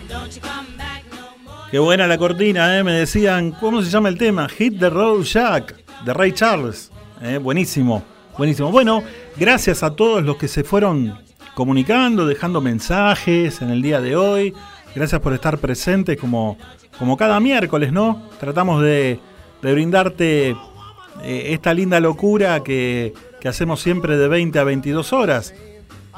Don't you come back no more. Qué buena la cortina, ¿eh? me decían, ¿cómo se llama el tema? Hit the Road Jack, de Ray Charles. ¿eh? Buenísimo, buenísimo. Bueno, gracias a todos los que se fueron comunicando, dejando mensajes en el día de hoy. Gracias por estar presentes como, como cada miércoles, ¿no? Tratamos de, de brindarte eh, esta linda locura que, que hacemos siempre de 20 a 22 horas.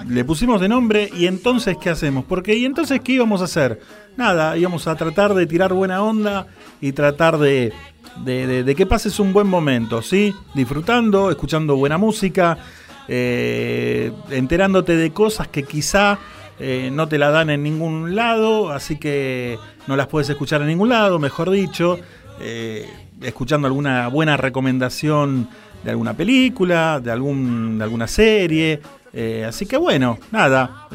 Le pusimos de nombre y entonces ¿qué hacemos? Porque ¿y entonces qué íbamos a hacer? Nada, íbamos a tratar de tirar buena onda y tratar de, de, de- de que pases un buen momento, ¿sí? Disfrutando, escuchando buena música, eh, enterándote de cosas que quizá eh, no te la dan en ningún lado, así que no las puedes escuchar en ningún lado, mejor dicho, eh, escuchando alguna buena recomendación de alguna película, de, algún, de alguna serie. así que bueno, nada,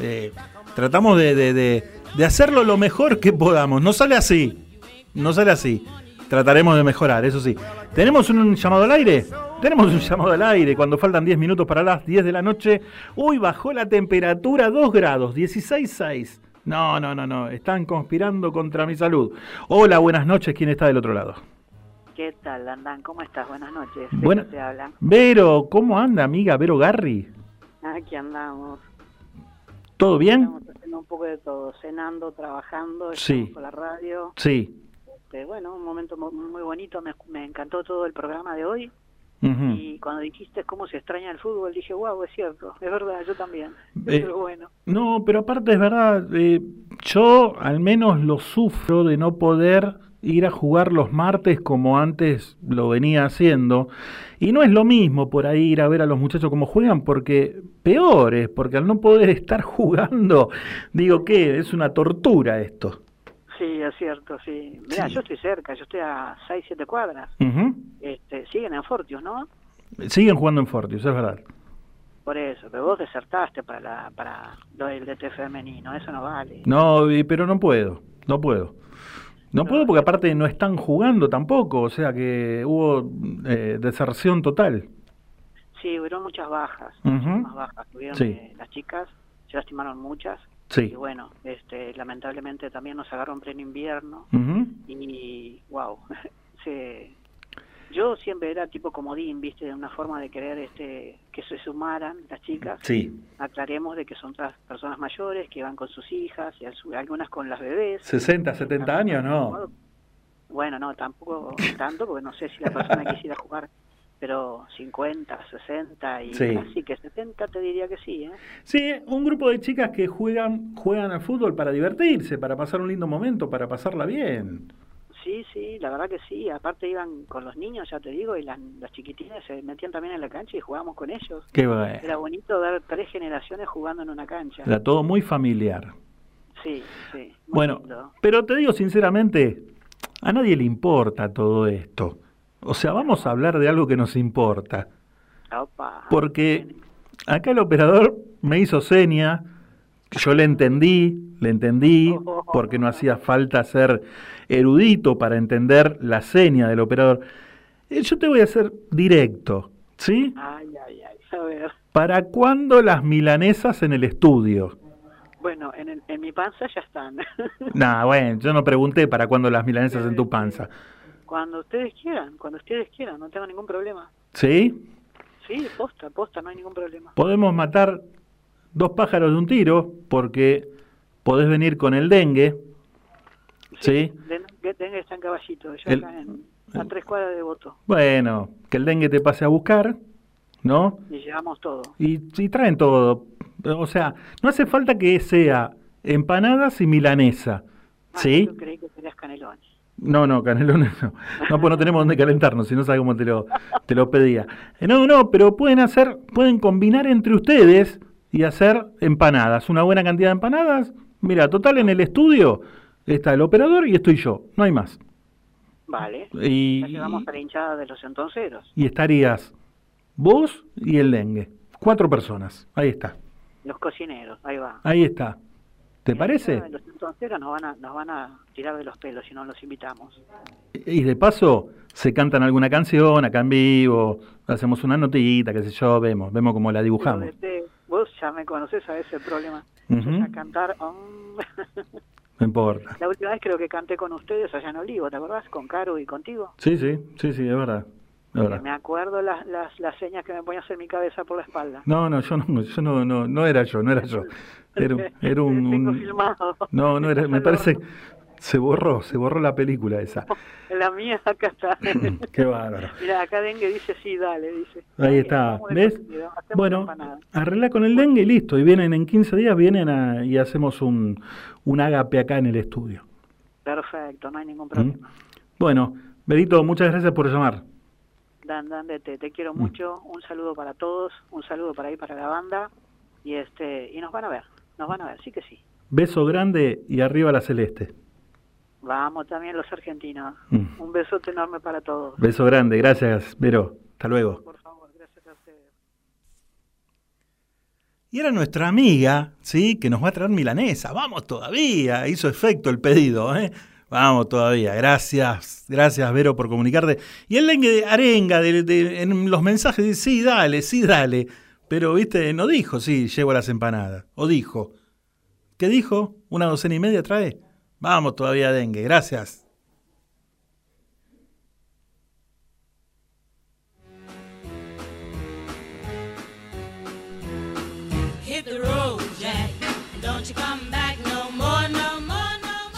tratamos de- de- de hacerlo lo mejor que podamos. No sale así, no sale así. Trataremos de mejorar, eso sí. ¿Tenemos un llamado al aire? Tenemos un llamado al aire cuando faltan 10 minutos para las 10 de la noche. Uy, bajó la temperatura 2 grados, 16,6. No, no, no, no. Están conspirando contra mi salud. Hola, buenas noches. ¿Quién está del otro lado? ¿Qué tal, Landán? ¿Cómo estás? Buenas noches. Buena- te habla. Vero, ¿cómo anda, amiga? Vero Garri. Aquí andamos. ¿Todo bien? Estamos haciendo un poco de todo. Cenando, trabajando, Sí. con la radio. Sí. Este, bueno, un momento mu- muy bonito. Me, me encantó todo el programa de hoy. Y cuando dijiste cómo se extraña el fútbol, dije, wow, es cierto. Es verdad, yo también. Eh, Pero bueno. No, pero aparte es verdad, eh, yo al menos lo sufro de no poder ir a jugar los martes como antes lo venía haciendo. Y no es lo mismo por ahí ir a ver a los muchachos cómo juegan, porque peor es, porque al no poder estar jugando, digo que es una tortura esto. Sí, es cierto, sí. Mira, Sí. yo estoy cerca, yo estoy a 6, 7 cuadras. Este, siguen en Fortius, ¿no? Siguen jugando en Fortius, es verdad. Por eso, pero vos desertaste para, la, para lo del DT femenino, eso no vale. No, pero no puedo, no puedo. No puedo porque aparte no están jugando tampoco, o sea que hubo eh, deserción total. Sí, hubo muchas bajas, Ujú. muchísimas bajas. Tuvieron Sí. eh, las chicas, se lastimaron muchas. Sí. Y bueno, este, lamentablemente también nos agarró en pleno invierno. Y, wow, se, yo siempre era tipo comodín, viste, de una forma de querer este, que se sumaran las chicas. Sí. Aclaremos de que son otras personas mayores que van con sus hijas y al- algunas con las bebés. 60, 70 años, no. Bueno, no, tampoco tanto, porque no sé si la persona quisiera jugar, pero 50, 60 y Sí. así que 70 te diría que sí, ¿eh? Sí, un grupo de chicas que juegan, juegan al fútbol para divertirse, para pasar un lindo momento, para pasarla bien. Sí, sí, la verdad que sí. Aparte iban con los niños, ya te digo, y las, las chiquitines se metían también en la cancha y jugábamos con ellos. Qué bueno. Era bonito ver tres generaciones jugando en una cancha. Era todo muy familiar. Sí, sí. Bueno, lindo. pero te digo sinceramente, a nadie le importa todo esto. O sea, vamos a hablar de algo que nos importa. Opa. Porque acá el operador me hizo seña, yo le entendí, le entendí, porque no hacía falta ser erudito para entender la seña del operador. Eh, Yo te voy a hacer directo, ¿sí? Ay, ay, ay. A ver. ¿Para cuándo las milanesas en el estudio? Bueno, en, el- en mi panza ya están. Nah, bueno, yo no pregunté para cuándo las milanesas en tu panza. Cuando ustedes quieran, cuando ustedes quieran, no tengo ningún problema. ¿Sí? Sí, posta, posta, no hay ningún problema. Podemos matar dos pájaros de un tiro porque podés venir con el dengue. ¿Sí? Den- que tenga está en caballito, yo El- acá en, a tres cuadras de voto. Bueno, que el dengue te pase a buscar, ¿no? Y llevamos todo. Y, y traen todo. O sea, no hace falta que sea empanadas y milanesa. ¿Sí? Yo creí que querías canelones. No, no, canelones no. No, pues no tenemos dónde calentarnos, si no sabes cómo te lo, te lo pedía. Eh, No, no, pero pueden hacer, pueden combinar entre ustedes y hacer empanadas. Una buena cantidad de empanadas. Mira, total en el estudio está el operador y estoy yo, no hay más. Vale. Y- ya llegamos a la hinchada de los entonceros. Y estarías vos y el dengue. Cuatro personas. Ahí está. Los cocineros, ahí va. Ahí está. ¿Te parece? de Los nos van, a, nos van a tirar de los pelos si no los invitamos. Y de paso, se cantan alguna canción acá en vivo, hacemos una notita, qué sé yo, vemos, vemos cómo la dibujamos. Este, vos ya me conocés, sabés el problema. Yo ya cantar... um, No importa. la última vez creo que canté con ustedes allá en Olivo, ¿te acordás? Con Caro y contigo. Sí, sí, sí, sí, es verdad. Me acuerdo las, las, las señas que me ponías en mi cabeza por la espalda. No, no, yo no, yo no, no, no era yo, no era yo. Era, un- era un, un- no, no era, me parece, se borró, se borró la película esa. La mía acá está. Qué bárbaro. Mira, acá Dengue dice sí, dale, dice. Ahí está, ¿ves? Bueno, arregla con el dengue y listo. Y vienen en 15 días, vienen a- y hacemos un, un ágape acá en el estudio. Perfecto, no hay ningún ¿Mm? problema. Bueno, Berito, muchas gracias por llamar. Dan, Dan, te, te Mm. quiero mucho. Un saludo para todos, un saludo para ahí para la banda. Y este y nos van a ver, nos van a ver, sí que sí. Beso grande y arriba la celeste. Vamos también los argentinos. Mm. Un besote enorme para todos. Beso grande, gracias, Vero. Hasta luego. Por favor, gracias a ustedes. Y era nuestra amiga, ¿sí? Que nos va a traer milanesa. Vamos todavía. Hizo efecto el pedido, ¿eh? Vamos todavía. Gracias, gracias, Vero, por comunicarte. Y el lengue de arenga de, de- en los mensajes dice, sí, dale, sí, dale. Pero, viste, no dijo, sí, llevo las empanadas. O dijo. ¿Qué dijo? ¿Una docena y media trae? Vamos todavía, dengue. Gracias.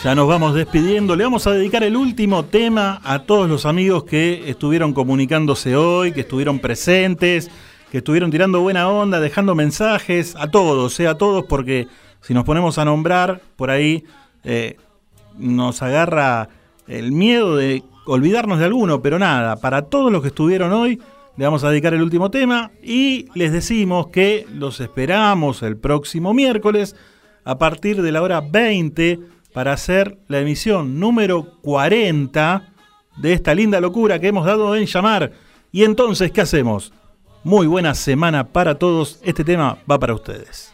Ya nos vamos despidiendo. Le vamos a dedicar el último tema a todos los amigos que estuvieron comunicándose hoy, que estuvieron presentes, que estuvieron tirando buena onda, dejando mensajes, a todos, eh, a todos, porque si nos ponemos a nombrar por ahí, eh, nos agarra el miedo de olvidarnos de alguno, pero nada, para todos los que estuvieron hoy, le vamos a dedicar el último tema y les decimos que los esperamos el próximo miércoles a partir de la hora 20 para hacer la emisión número 40 de esta linda locura que hemos dado en llamar. Y entonces, ¿qué hacemos? Muy buena semana para todos. Este tema va para ustedes.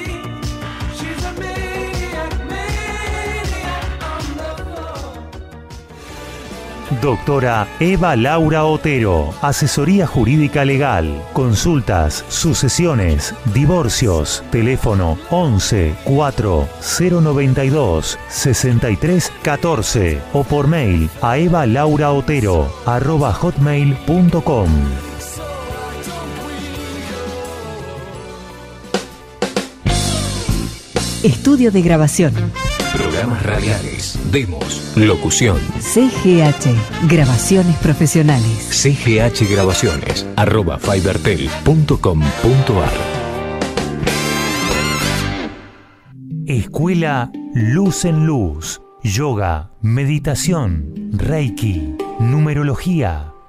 Doctora Eva Laura Otero, asesoría jurídica legal, consultas, sucesiones, divorcios, teléfono 11 4 092 63 14 o por mail a evalauraotero arroba hotmail.com. Estudio de grabación. Programas radiales, demos, locución. CGH, grabaciones profesionales. CGH Grabaciones, arroba fibertel.com.ar. Escuela Luz en Luz, yoga, meditación, reiki, numerología,